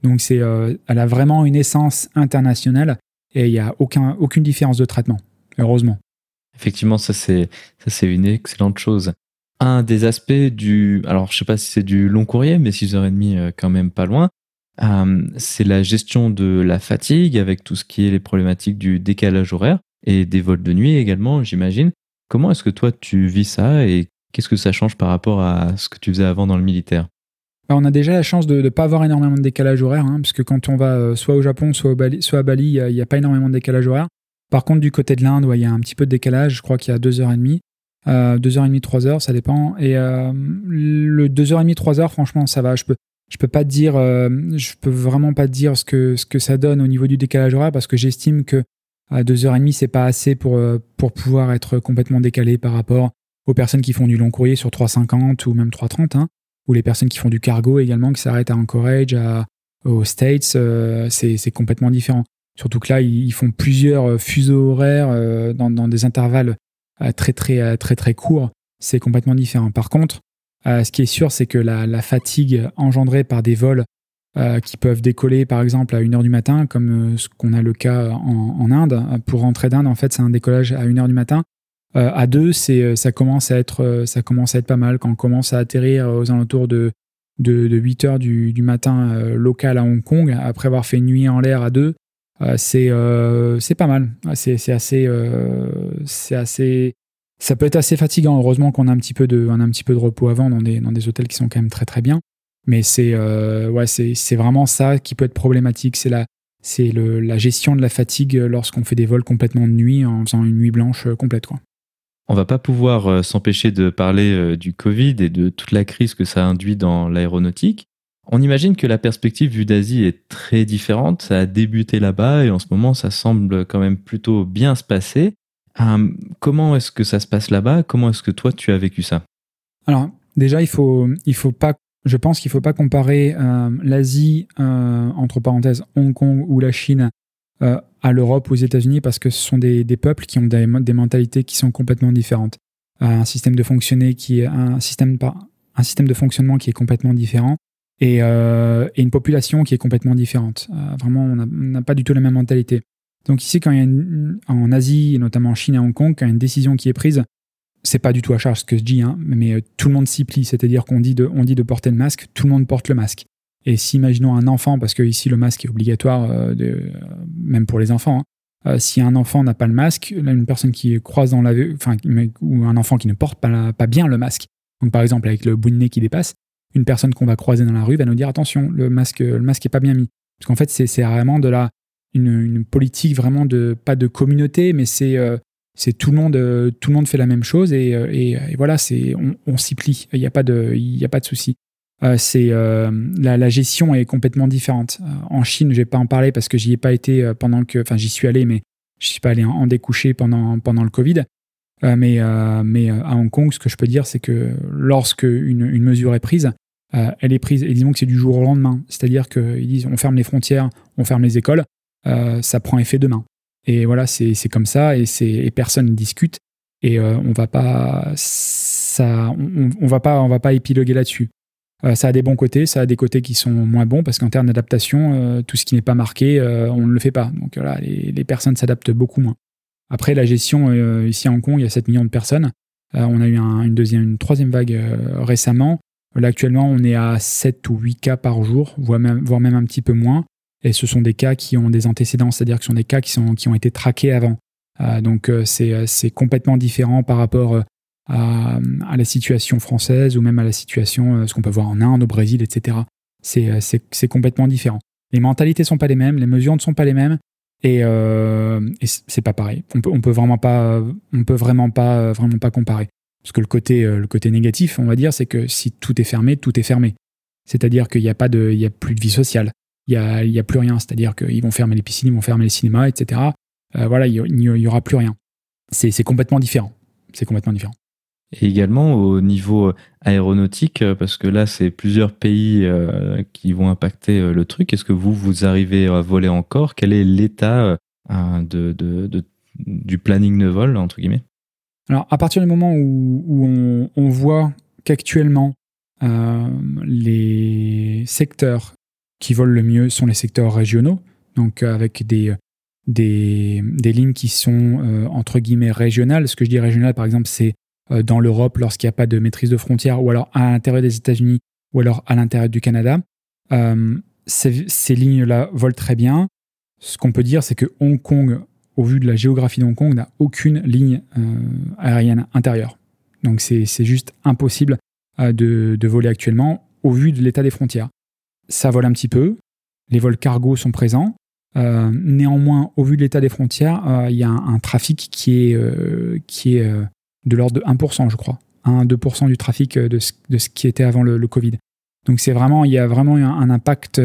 Donc c'est, elle a vraiment une essence internationale et il n'y a aucun, aucune différence de traitement, heureusement. Effectivement, ça c'est, ça c'est une excellente chose. Un des aspects du, alors je sais pas si c'est du long courrier, mais 6h30 quand même pas loin, c'est la gestion de la fatigue avec tout ce qui est les problématiques du décalage horaire et des vols de nuit également, j'imagine. Comment est-ce que toi tu vis ça et qu'est-ce que ça change par rapport à ce que tu faisais avant dans le militaire? Bah, on a déjà la chance de ne pas avoir énormément de décalage horaire, hein, parce que quand on va euh, soit au Japon, soit, à Bali, il n'y a, pas énormément de décalage horaire. Par contre, du côté de l'Inde, il y a un petit peu de décalage, je crois qu'il y a 2h30, euh, 2h30, 3h, ça dépend. Et euh, le 2h30, 3h, franchement, ça va. Je peux, je peux euh, peux vraiment pas dire ce que, ce que ça donne au niveau du décalage horaire, parce que j'estime que à 2h30, c'est pas assez pour, euh, pour pouvoir être complètement décalé par rapport aux personnes qui font du long courrier sur 350 ou même 330, hein, ou les personnes qui font du cargo également, qui s'arrêtent à Anchorage, à, aux States, euh, c'est complètement différent. Surtout que là, ils font plusieurs euh, fuseaux horaires dans, dans, des intervalles très, très, très, très courts. C'est complètement différent. Par contre, ce qui est sûr, c'est que la, la, fatigue engendrée par des vols qui peuvent décoller par exemple à 1h du matin, comme ce qu'on a le cas en, Inde. Pour rentrer d'Inde, en fait, c'est un décollage à 1h du matin. à 2, c'est, ça, commence à être, ça commence à être pas mal. Quand on commence à atterrir aux alentours de, de, 8h du, matin local à Hong Kong, après avoir fait une nuit en l'air à 2, c'est, pas mal. C'est, assez, c'est ça peut être assez fatigant. Heureusement qu'on a un petit peu de, un petit peu de repos avant dans des, dans des hôtels qui sont quand même très très bien. Mais c'est euh, ouais, c'est vraiment ça qui peut être problématique. C'est la, c'est la gestion de la fatigue lorsqu'on fait des vols complètement de nuit en faisant une nuit blanche euh, complète. Quoi. On va pas pouvoir euh, s'empêcher de parler du Covid et de toute la crise que ça induit dans l'aéronautique. On imagine que la perspective vue d'Asie est très différente. Ça a débuté là-bas et en ce moment, ça semble quand même plutôt bien se passer. Euh, comment est-ce que ça se passe là-bas? Comment est-ce que toi tu as vécu ça? Alors déjà, il faut, il faut pas, je pense qu'il faut pas comparer euh, l'Asie euh, entre parenthèses Hong Kong ou la Chine à l'Europe ou aux États-Unis parce que ce sont des, peuples qui ont des, mentalités qui sont complètement différentes. un système de fonctionner qui est un système un système de fonctionnement qui est complètement différent et, une population qui est complètement différente. vraiment, on n'a pas du tout la même mentalité. Donc ici, quand il y a en Asie, notamment en Chine et Hong Kong, quand il y a une décision qui est prise, c'est pas du tout à charge ce que je dis, hein, mais euh, tout le monde s'y plie. C'est-à-dire qu'on dit, de, dit de porter le masque, tout le monde porte le masque. Et si, imaginons un enfant, parce que ici le masque est obligatoire, euh, euh, même pour les enfants, hein, si un enfant n'a pas le masque, une personne qui croise dans la enfin, ou un enfant qui ne porte pas, bien le masque, donc par exemple avec le bout de nez qui dépasse, une personne qu'on va croiser dans la rue va nous dire attention, le masque, le masque est pas bien mis. Parce qu'en fait, c'est vraiment de la, une, politique vraiment de pas de communauté, mais c'est euh, c'est tout le monde euh, tout le monde fait la même chose et, euh, et, voilà c'est on, s'y plie. Il n'y a pas de il a pas de souci. c'est la, gestion est complètement différente. en Chine, je vais pas en parler parce que j'y ai pas été pendant que enfin j'y suis allé, mais je suis pas allé en, découcher pendant pendant le Covid. mais à Hong Kong, ce que je peux dire, c'est que lorsque une, une mesure est prise, elle est prise et disons que c'est du jour au lendemain. C'est-à-dire qu'ils disent on ferme les frontières, on ferme les écoles. Euh, ça prend effet demain. Et voilà, c'est comme ça, et, personne ne discute, et euh, on va pas, ça, on, va pas, on va pas épiloguer là-dessus. Euh, ça a des bons côtés, ça a des côtés qui sont moins bons parce qu'en termes d'adaptation, tout ce qui n'est pas marqué, on ne le fait pas. Donc voilà, les, personnes s'adaptent beaucoup moins. Après, la gestion, ici à Hong Kong, il y a 7 millions de personnes. on a eu une deuxième, une troisième vague récemment. Là, actuellement, on est à 7 ou 8 cas par jour, voire même, voire même un petit peu moins. Et ce sont des cas qui ont des antécédents, c'est-à-dire que ce sont des cas qui, sont, qui ont été traqués avant. Euh, donc euh, euh, c'est complètement différent par rapport à, à, la situation française ou même à la situation, ce qu'on peut voir en Inde, au Brésil, etc. C'est complètement différent. Les mentalités sont pas les mêmes, les mesures ne sont pas les mêmes, et, euh, c'est pas pareil. On peut, on peut vraiment pas, on peut vraiment pas, vraiment pas comparer. Parce que le côté, le côté négatif, on va dire, c'est que si tout est fermé, tout est fermé. C'est-à-dire qu'il n'y a pas de, il y a plus de vie sociale il n'y a, plus rien. C'est-à-dire qu'ils vont fermer les piscines, ils vont fermer les cinémas, etc. Euh, voilà, il n'y aura plus rien. C'est complètement différent. C'est complètement différent. Et également au niveau aéronautique, euh, parce que là, c'est plusieurs pays euh, qui vont impacter le truc. Est-ce que vous, vous arrivez à voler encore? Quel est l'état de, du planning de vol, entre guillemets? Alors, à partir du moment où, on, voit qu'actuellement, les secteurs qui volent le mieux sont les secteurs régionaux, donc euh, avec des, des, des lignes qui sont euh, entre guillemets régionales. Ce que je dis régional, par exemple, c'est euh, dans l'Europe lorsqu'il n'y a pas de maîtrise de frontières, ou alors à l'intérieur des États-Unis, ou alors à l'intérieur du Canada. ces, ces lignes-là volent très bien. Ce qu'on peut dire, c'est que Hong Kong, au vu de la géographie de Hong Kong, n'a aucune ligne aérienne intérieure. Donc c'est juste impossible de, de voler actuellement au vu de l'état des frontières ça vole un petit peu, les vols cargo sont présents. Euh, néanmoins, au vu de l'état des frontières, euh, il y a un, trafic qui est, euh, qui est de l'ordre de 1%, je crois. 1-2% du trafic de ce, qui était avant le, Covid. Donc c'est vraiment, il y a vraiment un, impact,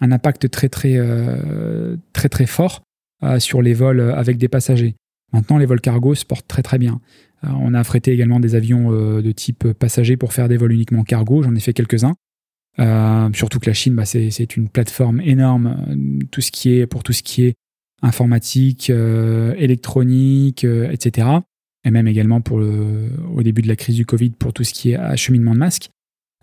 un impact très très très très fort sur les vols avec des passagers. Maintenant, les vols cargo se portent très très bien. on a affrété également des avions de type passager pour faire des vols uniquement cargo. J'en ai fait quelques-uns. Euh, surtout que la Chine, bah, c'est une plateforme énorme, euh, tout ce qui est, pour tout ce qui est informatique, euh, électronique, etc. Et même également pour le, au début de la crise du Covid, pour tout ce qui est acheminement de masques.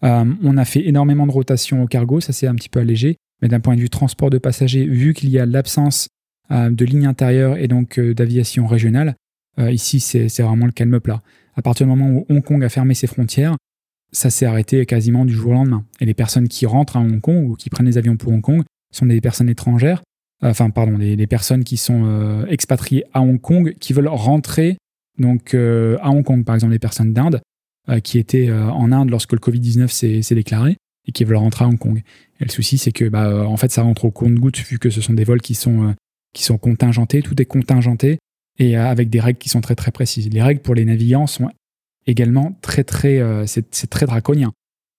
on a fait énormément de rotation au cargo, ça s'est un petit peu allégé, mais d'un point de vue transport de passagers, vu qu'il y a l'absence de lignes intérieures et donc d'aviation régionale, ici c'est vraiment le calme plat. À partir du moment où Hong Kong a fermé ses frontières, ça s'est arrêté quasiment du jour au lendemain. Et les personnes qui rentrent à Hong Kong ou qui prennent les avions pour Hong Kong sont des personnes étrangères, euh, enfin pardon, des, personnes qui sont euh, expatriées à Hong Kong, qui veulent rentrer donc euh, à Hong Kong, par exemple les personnes d'Inde qui étaient en Inde lorsque le Covid-19 s'est déclaré et qui veulent rentrer à Hong Kong. Et le souci, c'est que bah, en fait, ça rentre au compte-goutte vu que ce sont des vols qui sont, qui sont contingentés, tout est contingenté et avec des règles qui sont très très précises. Les règles pour les navigants sont également très euh, c'est très draconien.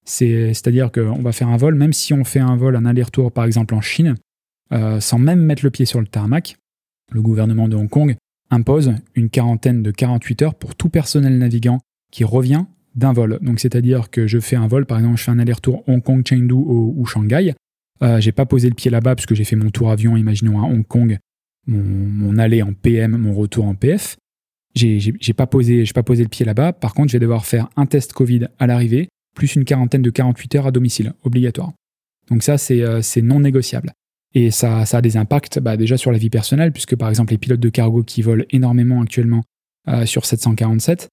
C'est-à-dire qu'on va faire un vol, même si on fait un vol, un aller-retour par exemple en Chine, euh, sans même mettre le pied sur le tarmac, le gouvernement de Hong Kong impose une quarantaine de 48 heures pour tout personnel navigant qui revient d'un vol. Donc c'est-à-dire que je fais un vol, par exemple je fais un aller-retour Hong Kong, Chengdu ou, Shanghai, euh, j'ai pas posé le pied là-bas parce que j'ai fait mon tour avion, imaginons à Hong Kong, mon aller en PM, mon retour en PF j'ai pas posé, pas posé le pied là-bas. Par contre, je vais devoir faire un test Covid à l'arrivée, plus une quarantaine de 48 heures à domicile, obligatoire. Donc ça, c'est euh, non négociable. Et ça, a des impacts bah, déjà sur la vie personnelle, puisque par exemple les pilotes de cargo qui volent énormément actuellement euh, sur 747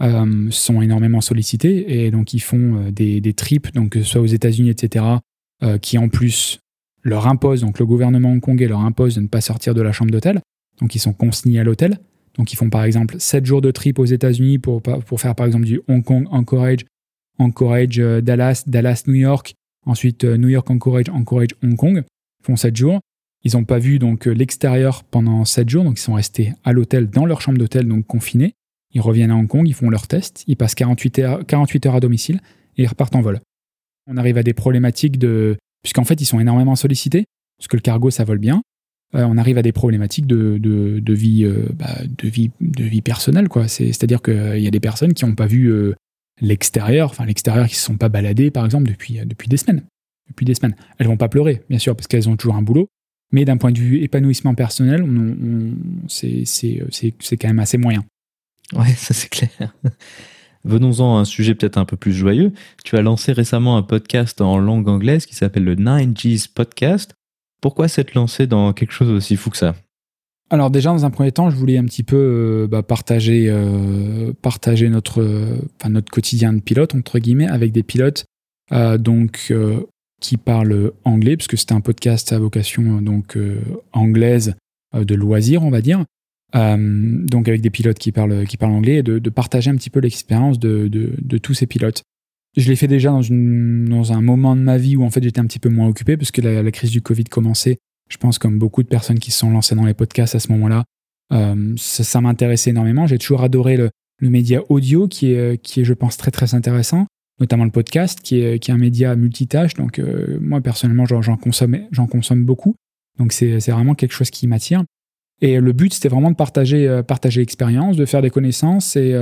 euh, sont énormément sollicités et donc ils font des, des trips, donc que ce soit aux États-Unis, etc., qui en plus leur imposent, donc le gouvernement hongkongais leur impose de ne pas sortir de la chambre d'hôtel, donc ils sont consignés à l'hôtel. Donc ils font par exemple 7 jours de trip aux États-Unis pour, pour faire par exemple du Hong Kong Anchorage, Anchorage euh, Dallas, Dallas New York, ensuite euh, New York Anchorage, Anchorage Hong Kong. Ils font 7 jours. Ils n'ont pas vu donc euh, l'extérieur pendant 7 jours, donc ils sont restés à l'hôtel, dans leur chambre d'hôtel, donc confinés. Ils reviennent à Hong Kong, ils font leur test, ils passent 48 heures, 48 heures à domicile et ils repartent en vol. On arrive à des problématiques de... Puisqu'en fait, ils sont énormément sollicités, parce que le cargo, ça vole bien. Euh, on arrive à des problématiques de, vie, euh, bah, de, vie, de vie personnelle. C'est-à-dire qu'il y a des personnes qui n'ont pas vu euh, l'extérieur, enfin l'extérieur qui ne se sont pas baladées, par exemple, depuis, depuis des semaines. Depuis des semaines. Elles vont pas pleurer, bien sûr, parce qu'elles ont toujours un boulot. Mais d'un point de vue épanouissement personnel, c'est quand même assez moyen. Ouais, ça c'est clair. Venons-en à un sujet peut-être un peu plus joyeux. Tu as lancé récemment un podcast en langue anglaise qui s'appelle le 9Gs Podcast. Pourquoi s'être lancé dans quelque chose aussi fou que ça? Alors déjà, dans un premier temps, je voulais un petit peu euh, bah, partager, euh, partager notre, quotidien de pilote, entre guillemets, avec des pilotes euh, donc, qui parlent anglais, parce que c'était un podcast à vocation donc, anglaise de loisirs, on va dire. donc avec des pilotes qui parlent, qui parlent anglais, et de, partager un petit peu l'expérience de, tous ces pilotes. Je l'ai fait déjà dans, une, dans un moment de ma vie où en fait j'étais un petit peu moins occupé parce que la, crise du Covid commençait. Je pense comme beaucoup de personnes qui se sont lancées dans les podcasts à ce moment-là, euh, ça, m'intéressait énormément. J'ai toujours adoré le, média audio qui est, qui est, je pense, très très intéressant, notamment le podcast qui est, qui est un média multitâche. Donc euh, moi personnellement, j'en consomme, consomme beaucoup. Donc c'est vraiment quelque chose qui m'attire. Et le but, c'était vraiment de partager, euh, partager l'expérience, de faire des connaissances et,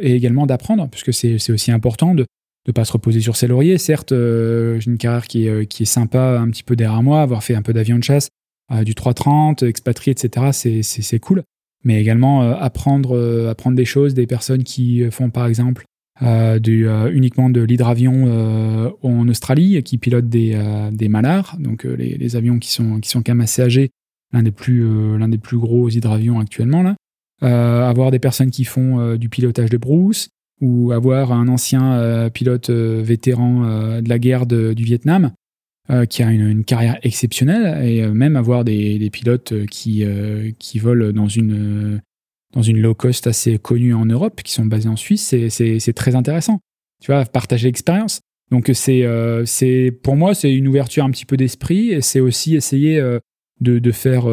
et également d'apprendre, puisque c'est aussi important de, de pas se reposer sur ses lauriers. Certes, euh, j'ai une carrière qui est, euh, qui est sympa un petit peu derrière moi, avoir fait un peu d'avion de chasse, euh, du 330, expatrié, etc. C'est cool. Mais également apprendre, apprendre des choses des personnes qui font par exemple uniquement de l'hydravion en Australie, qui pilotent des, des malars, donc les, avions qui sont, qui sont quand même assez âgés, l'un des, plus des plus gros hydravions actuellement. Là. avoir des personnes qui font du pilotage de brousse, ou avoir un ancien euh, pilote euh, vétéran euh, de la guerre du Vietnam qui a une, carrière exceptionnelle et même avoir des, pilotes qui, qui volent dans une, dans une low cost assez connue en Europe, qui sont basés en Suisse, c'est très intéressant. Tu vois, partager l'expérience. Donc c'est pour moi c'est une ouverture un petit peu d'esprit et c'est aussi essayer de, de faire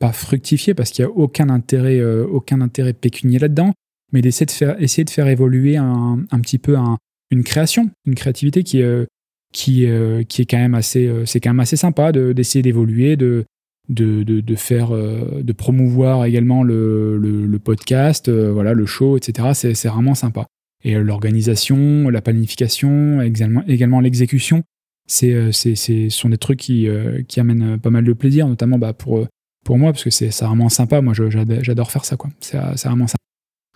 pas fructifier parce qu'il n'y a aucun intérêt aucun intérêt pécunier là-dedans, mais d'essayer de faire, essayer de faire évoluer un, un petit peu un, une création, une créativité qui, euh, qui, euh, qui est quand même assez, euh, c'est quand même assez sympa d'essayer d'évoluer, de, de, de, faire, de promouvoir également le, le, podcast, voilà, le show, etc. C'est vraiment sympa. Et l'organisation, la planification, également, également l'exécution, c'est, ce sont des trucs qui, qui amènent pas mal de plaisir, notamment bah, pour, pour moi, parce que c'est vraiment sympa. Moi, j'adore faire ça, quoi. C'est vraiment sympa.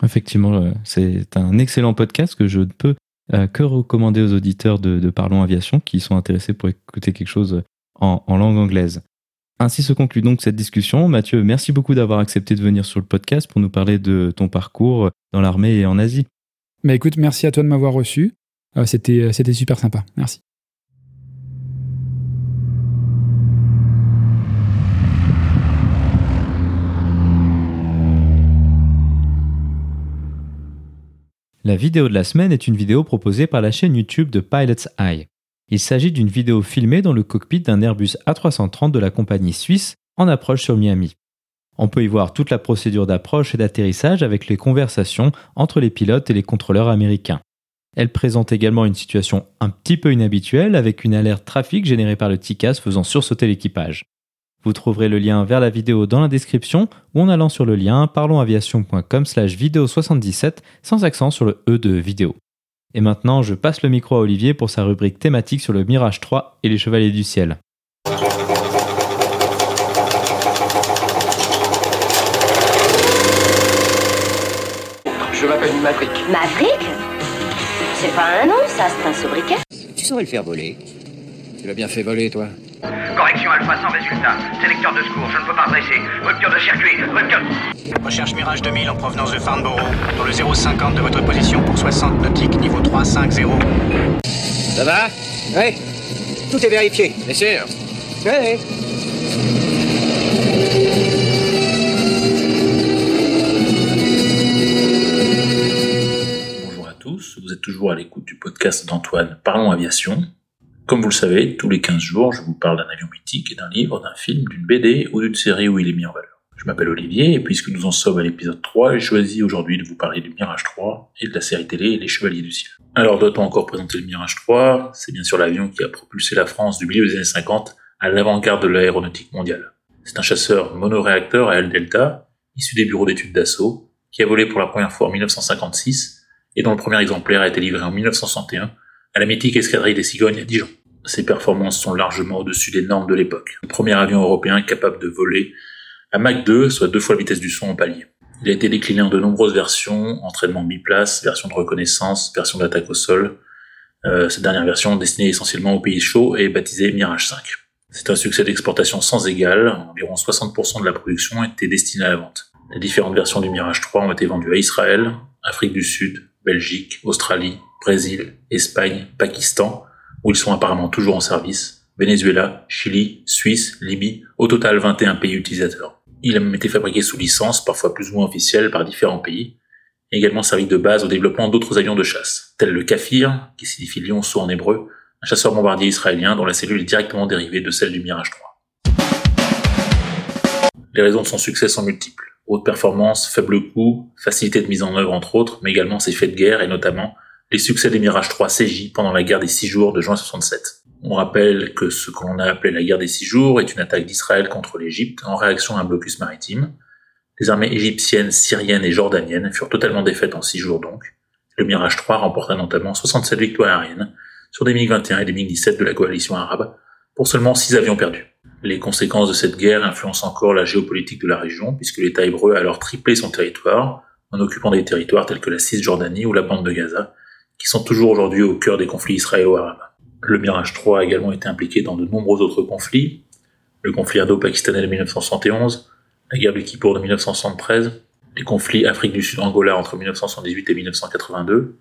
Effectivement, euh, c'est un excellent podcast que je ne peux Euh, que recommander aux auditeurs de, Parlons Aviation qui sont intéressés pour écouter quelque chose en, langue anglaise ainsi se conclut donc cette discussion. Mathieu, merci beaucoup d'avoir accepté de venir sur le podcast pour nous parler de ton parcours dans l'armée et en Asie. Mais écoute, merci à toi de m'avoir reçu. Euh, c'était super sympa. Merci. La vidéo de la semaine est une vidéo proposée par la chaîne YouTube de Pilot's Eye. Il s'agit d'une vidéo filmée dans le cockpit d'un Airbus A330 de la compagnie suisse en approche sur Miami. On peut y voir toute la procédure d'approche et d'atterrissage avec les conversations entre les pilotes et les contrôleurs américains. Elle présente également une situation un petit peu inhabituelle avec une alerte trafic générée par le TICAS faisant sursauter l'équipage. Vous trouverez le lien vers la vidéo dans la description ou en allant sur le lien parlonsaviation.com slash vidéo 77 sans accent sur le E de vidéo. Et maintenant, je passe le micro à Olivier pour sa rubrique thématique sur le Mirage 3 et les Chevaliers du Ciel. Je m'appelle Maverick. Maverick? C'est pas un nom, ça, c'est un sobriquet. Tu saurais le faire voler. Tu l'as bien fait voler, toi. Correction alpha sans résultat. Sélecteur de secours, je ne peux pas dresser. Rupture de circuit, rupture... Recherche Mirage 2000 en provenance de Farnborough. Dans le 050 de votre position pour 60 nautiques, niveau 350. Ça va Oui. Tout est vérifié. Bien sûr. Oui. Bonjour à tous, vous êtes toujours à l'écoute du podcast d'Antoine Parlons Aviation. Comme vous le savez, tous les 15 jours, je vous parle d'un avion mythique, d'un livre, d'un film, d'une BD ou d'une série où il est mis en valeur. Je m'appelle Olivier et puisque nous en sommes à l'épisode 3, j'ai choisi aujourd'hui de vous parler du Mirage 3 et de la série télé Les Chevaliers du Ciel. Alors doit-on encore présenter le Mirage 3 C'est bien sûr l'avion qui a propulsé la France du milieu des années 50 à l'avant-garde de l'aéronautique mondiale. C'est un chasseur monoréacteur à aile delta, issu des bureaux d'études d'assaut, qui a volé pour la première fois en 1956 et dont le premier exemplaire a été livré en 1961 à la mythique escadrille des cigognes à Dijon. Ses performances sont largement au-dessus des normes de l'époque. Le premier avion européen capable de voler à Mach 2, soit deux fois la vitesse du son en palier. Il a été décliné en de nombreuses versions, entraînement biplace, version de reconnaissance, version d'attaque au sol. Euh, cette dernière version, destinée essentiellement aux pays chauds, est baptisée Mirage 5. C'est un succès d'exportation sans égal, environ 60% de la production était destinée à la vente. Les différentes versions du Mirage 3 ont été vendues à Israël, Afrique du Sud, Belgique, Australie, Brésil, Espagne, Pakistan, où ils sont apparemment toujours en service, Venezuela, Chili, Suisse, Libye, au total 21 pays utilisateurs. Il a même été fabriqué sous licence, parfois plus ou moins officielle, par différents pays, et également servi de base au développement d'autres avions de chasse, tels le Kafir, qui signifie lionceau en hébreu, un chasseur bombardier israélien dont la cellule est directement dérivée de celle du Mirage 3. Les raisons de son succès sont multiples. Haute performance, faible coût, facilité de mise en œuvre entre autres, mais également ses faits de guerre et notamment les succès des Mirage 3 CJ pendant la guerre des six jours de juin 67. On rappelle que ce que l'on a appelé la guerre des six jours est une attaque d'Israël contre l'Égypte en réaction à un blocus maritime. Les armées égyptiennes, syriennes et jordaniennes furent totalement défaites en six jours donc. Le Mirage 3 remporta notamment 67 victoires aériennes sur des MiG-21 et des MiG-17 de la coalition arabe pour seulement 6 avions perdus. Les conséquences de cette guerre influencent encore la géopolitique de la région puisque l'État hébreu a alors triplé son territoire en occupant des territoires tels que la Cisjordanie ou la bande de Gaza qui sont toujours aujourd'hui au cœur des conflits israélo-arabes. Le Mirage 3 a également été impliqué dans de nombreux autres conflits, le conflit indo-pakistanais de 1971, la guerre du Kippour de 1973, les conflits Afrique du Sud-Angola entre 1978 et 1982,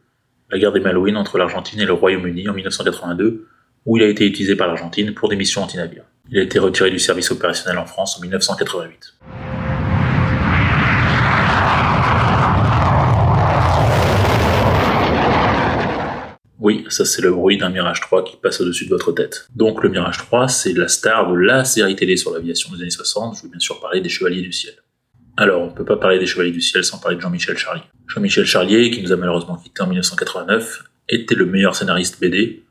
la guerre des Malouines entre l'Argentine et le Royaume-Uni en 1982, où il a été utilisé par l'Argentine pour des missions anti-navires. Il a été retiré du service opérationnel en France en 1988. Oui, ça c'est le bruit d'un Mirage 3 qui passe au-dessus de votre tête. Donc le Mirage 3, c'est la star de la série télé sur l'aviation des années 60, je veux bien sûr parler des Chevaliers du Ciel. Alors, on ne peut pas parler des Chevaliers du Ciel sans parler de Jean-Michel Charlier. Jean-Michel Charlier, qui nous a malheureusement quitté en 1989, était le meilleur scénariste BD,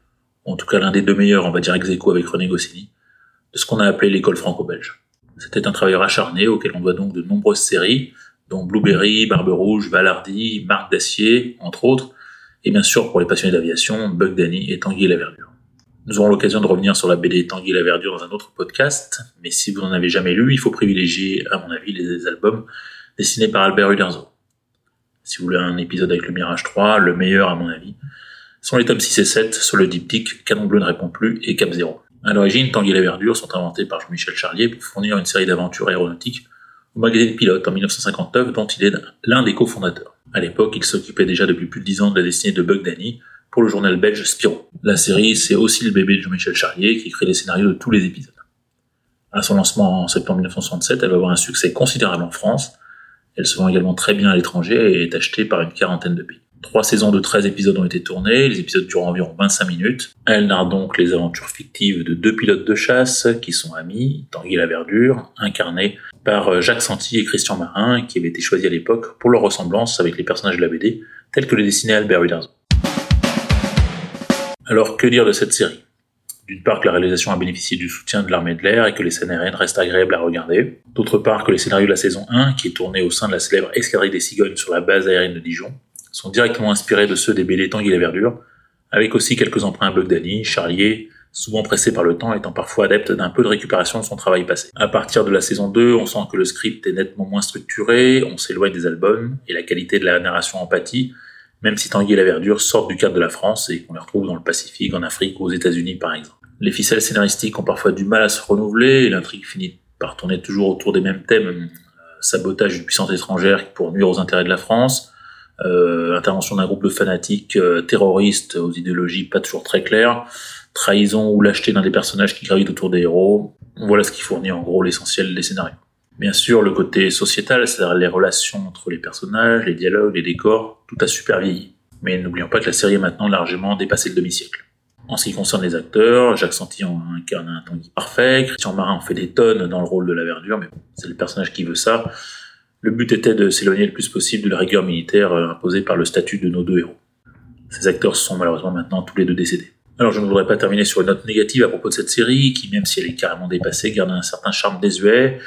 en tout cas l'un des deux meilleurs, on va dire ex avec René Goscinny, de ce qu'on a appelé l'école franco-belge. C'était un travailleur acharné auquel on doit donc de nombreuses séries, dont Blueberry, Barbe Rouge, Valardy, Marc d'Acier, entre autres, et bien sûr pour les passionnés d'aviation, Bug Danny et Tanguy et la Verdure. Nous aurons l'occasion de revenir sur la BD Tanguy la Verdure dans un autre podcast, mais si vous n'en avez jamais lu, il faut privilégier, à mon avis, les albums dessinés par Albert Uderzo. Si vous voulez un épisode avec le Mirage 3, le meilleur à mon avis, sont les tomes 6 et 7 sur le diptyque Canon Bleu ne répond plus et Cap Zéro. À l'origine, Tanguy la Verdure sont inventés par Jean-Michel Charlier pour fournir une série d'aventures aéronautiques au magazine Pilote en 1959 dont il est l'un des cofondateurs. À l'époque, il s'occupait déjà depuis plus de 10 ans de la destinée de Bug Danny pour le journal belge Spirou. La série, c'est aussi le bébé de Jean-Michel Charlier qui crée les scénarios de tous les épisodes. À son lancement en septembre 1967, elle va avoir un succès considérable en France. Elle se vend également très bien à l'étranger et est achetée par une quarantaine de pays. Trois saisons de 13 épisodes ont été tournées, les épisodes durent environ 25 minutes. Elle narre donc les aventures fictives de deux pilotes de chasse qui sont amis, Tanguy la Verdure, incarnés par Jacques Santi et Christian Marin, qui avaient été choisis à l'époque pour leur ressemblance avec les personnages de la BD, tels que les dessinait Albert Uderzo. Alors que dire de cette série? D'une part que la réalisation a bénéficié du soutien de l'armée de l'air et que les scènes aériennes restent agréables à regarder. D'autre part que les scénarios de la saison 1, qui est tourné au sein de la célèbre escadrille des cigognes sur la base aérienne de Dijon, sont directement inspirés de ceux des BD Tanguy et la Verdure, avec aussi quelques emprunts à Bugdani, Charlier, souvent pressé par le temps, étant parfois adepte d'un peu de récupération de son travail passé. À partir de la saison 2, on sent que le script est nettement moins structuré, on s'éloigne des albums, et la qualité de la narration empathie, même si Tanguy et la Verdure sortent du cadre de la France et qu'on les retrouve dans le Pacifique, en Afrique ou aux États-Unis par exemple. Les ficelles scénaristiques ont parfois du mal à se renouveler, et l'intrigue finit par tourner toujours autour des mêmes thèmes, euh, sabotage d'une puissance étrangère pour nuire aux intérêts de la France, euh, intervention d'un groupe de fanatiques euh, terroristes aux idéologies pas toujours très claires, trahison ou lâcheté d'un des personnages qui gravitent autour des héros. Voilà ce qui fournit en gros l'essentiel des scénarios. Bien sûr, le côté sociétal, c'est-à-dire les relations entre les personnages, les dialogues, les décors, tout a super vieilli. Mais n'oublions pas que la série est maintenant largement dépassé le demi-siècle. En ce qui concerne les acteurs, Jacques Santi en incarne un Tanguy parfait, Christian Marin en fait des tonnes dans le rôle de la verdure, mais bon, c'est le personnage qui veut ça. Le but était de s'éloigner le plus possible de la rigueur militaire euh, imposée par le statut de nos deux héros. Ces acteurs sont malheureusement maintenant tous les deux décédés. Alors je ne voudrais pas terminer sur une note négative à propos de cette série, qui même si elle est carrément dépassée, garde un certain charme désuet,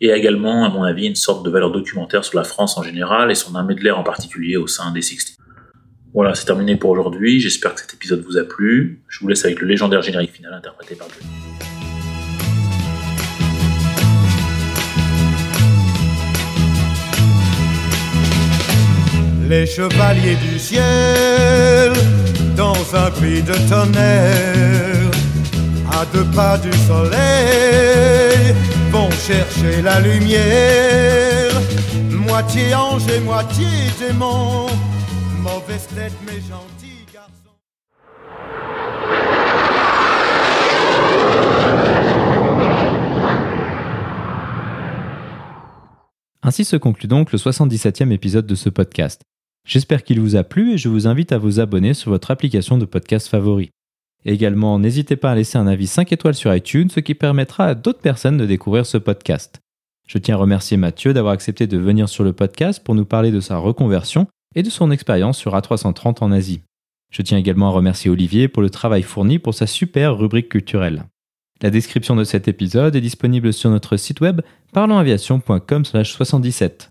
et également, à mon avis, une sorte de valeur documentaire sur la France en général et son armée de l'air en particulier au sein des 60. Voilà, c'est terminé pour aujourd'hui. J'espère que cet épisode vous a plu. Je vous laisse avec le légendaire générique final interprété par Johnny. Les chevaliers du ciel, dans un prix de tonnerre, à deux pas du soleil, vont chercher la lumière. Moitié ange et moitié démon, mauvaise tête mais gentil garçon. Ainsi se conclut donc le 77e épisode de ce podcast. J'espère qu'il vous a plu et je vous invite à vous abonner sur votre application de podcast favori. Également, n'hésitez pas à laisser un avis 5 étoiles sur iTunes, ce qui permettra à d'autres personnes de découvrir ce podcast. Je tiens à remercier Mathieu d'avoir accepté de venir sur le podcast pour nous parler de sa reconversion et de son expérience sur A330 en Asie. Je tiens également à remercier Olivier pour le travail fourni pour sa super rubrique culturelle. La description de cet épisode est disponible sur notre site web parlonsaviation.com/77.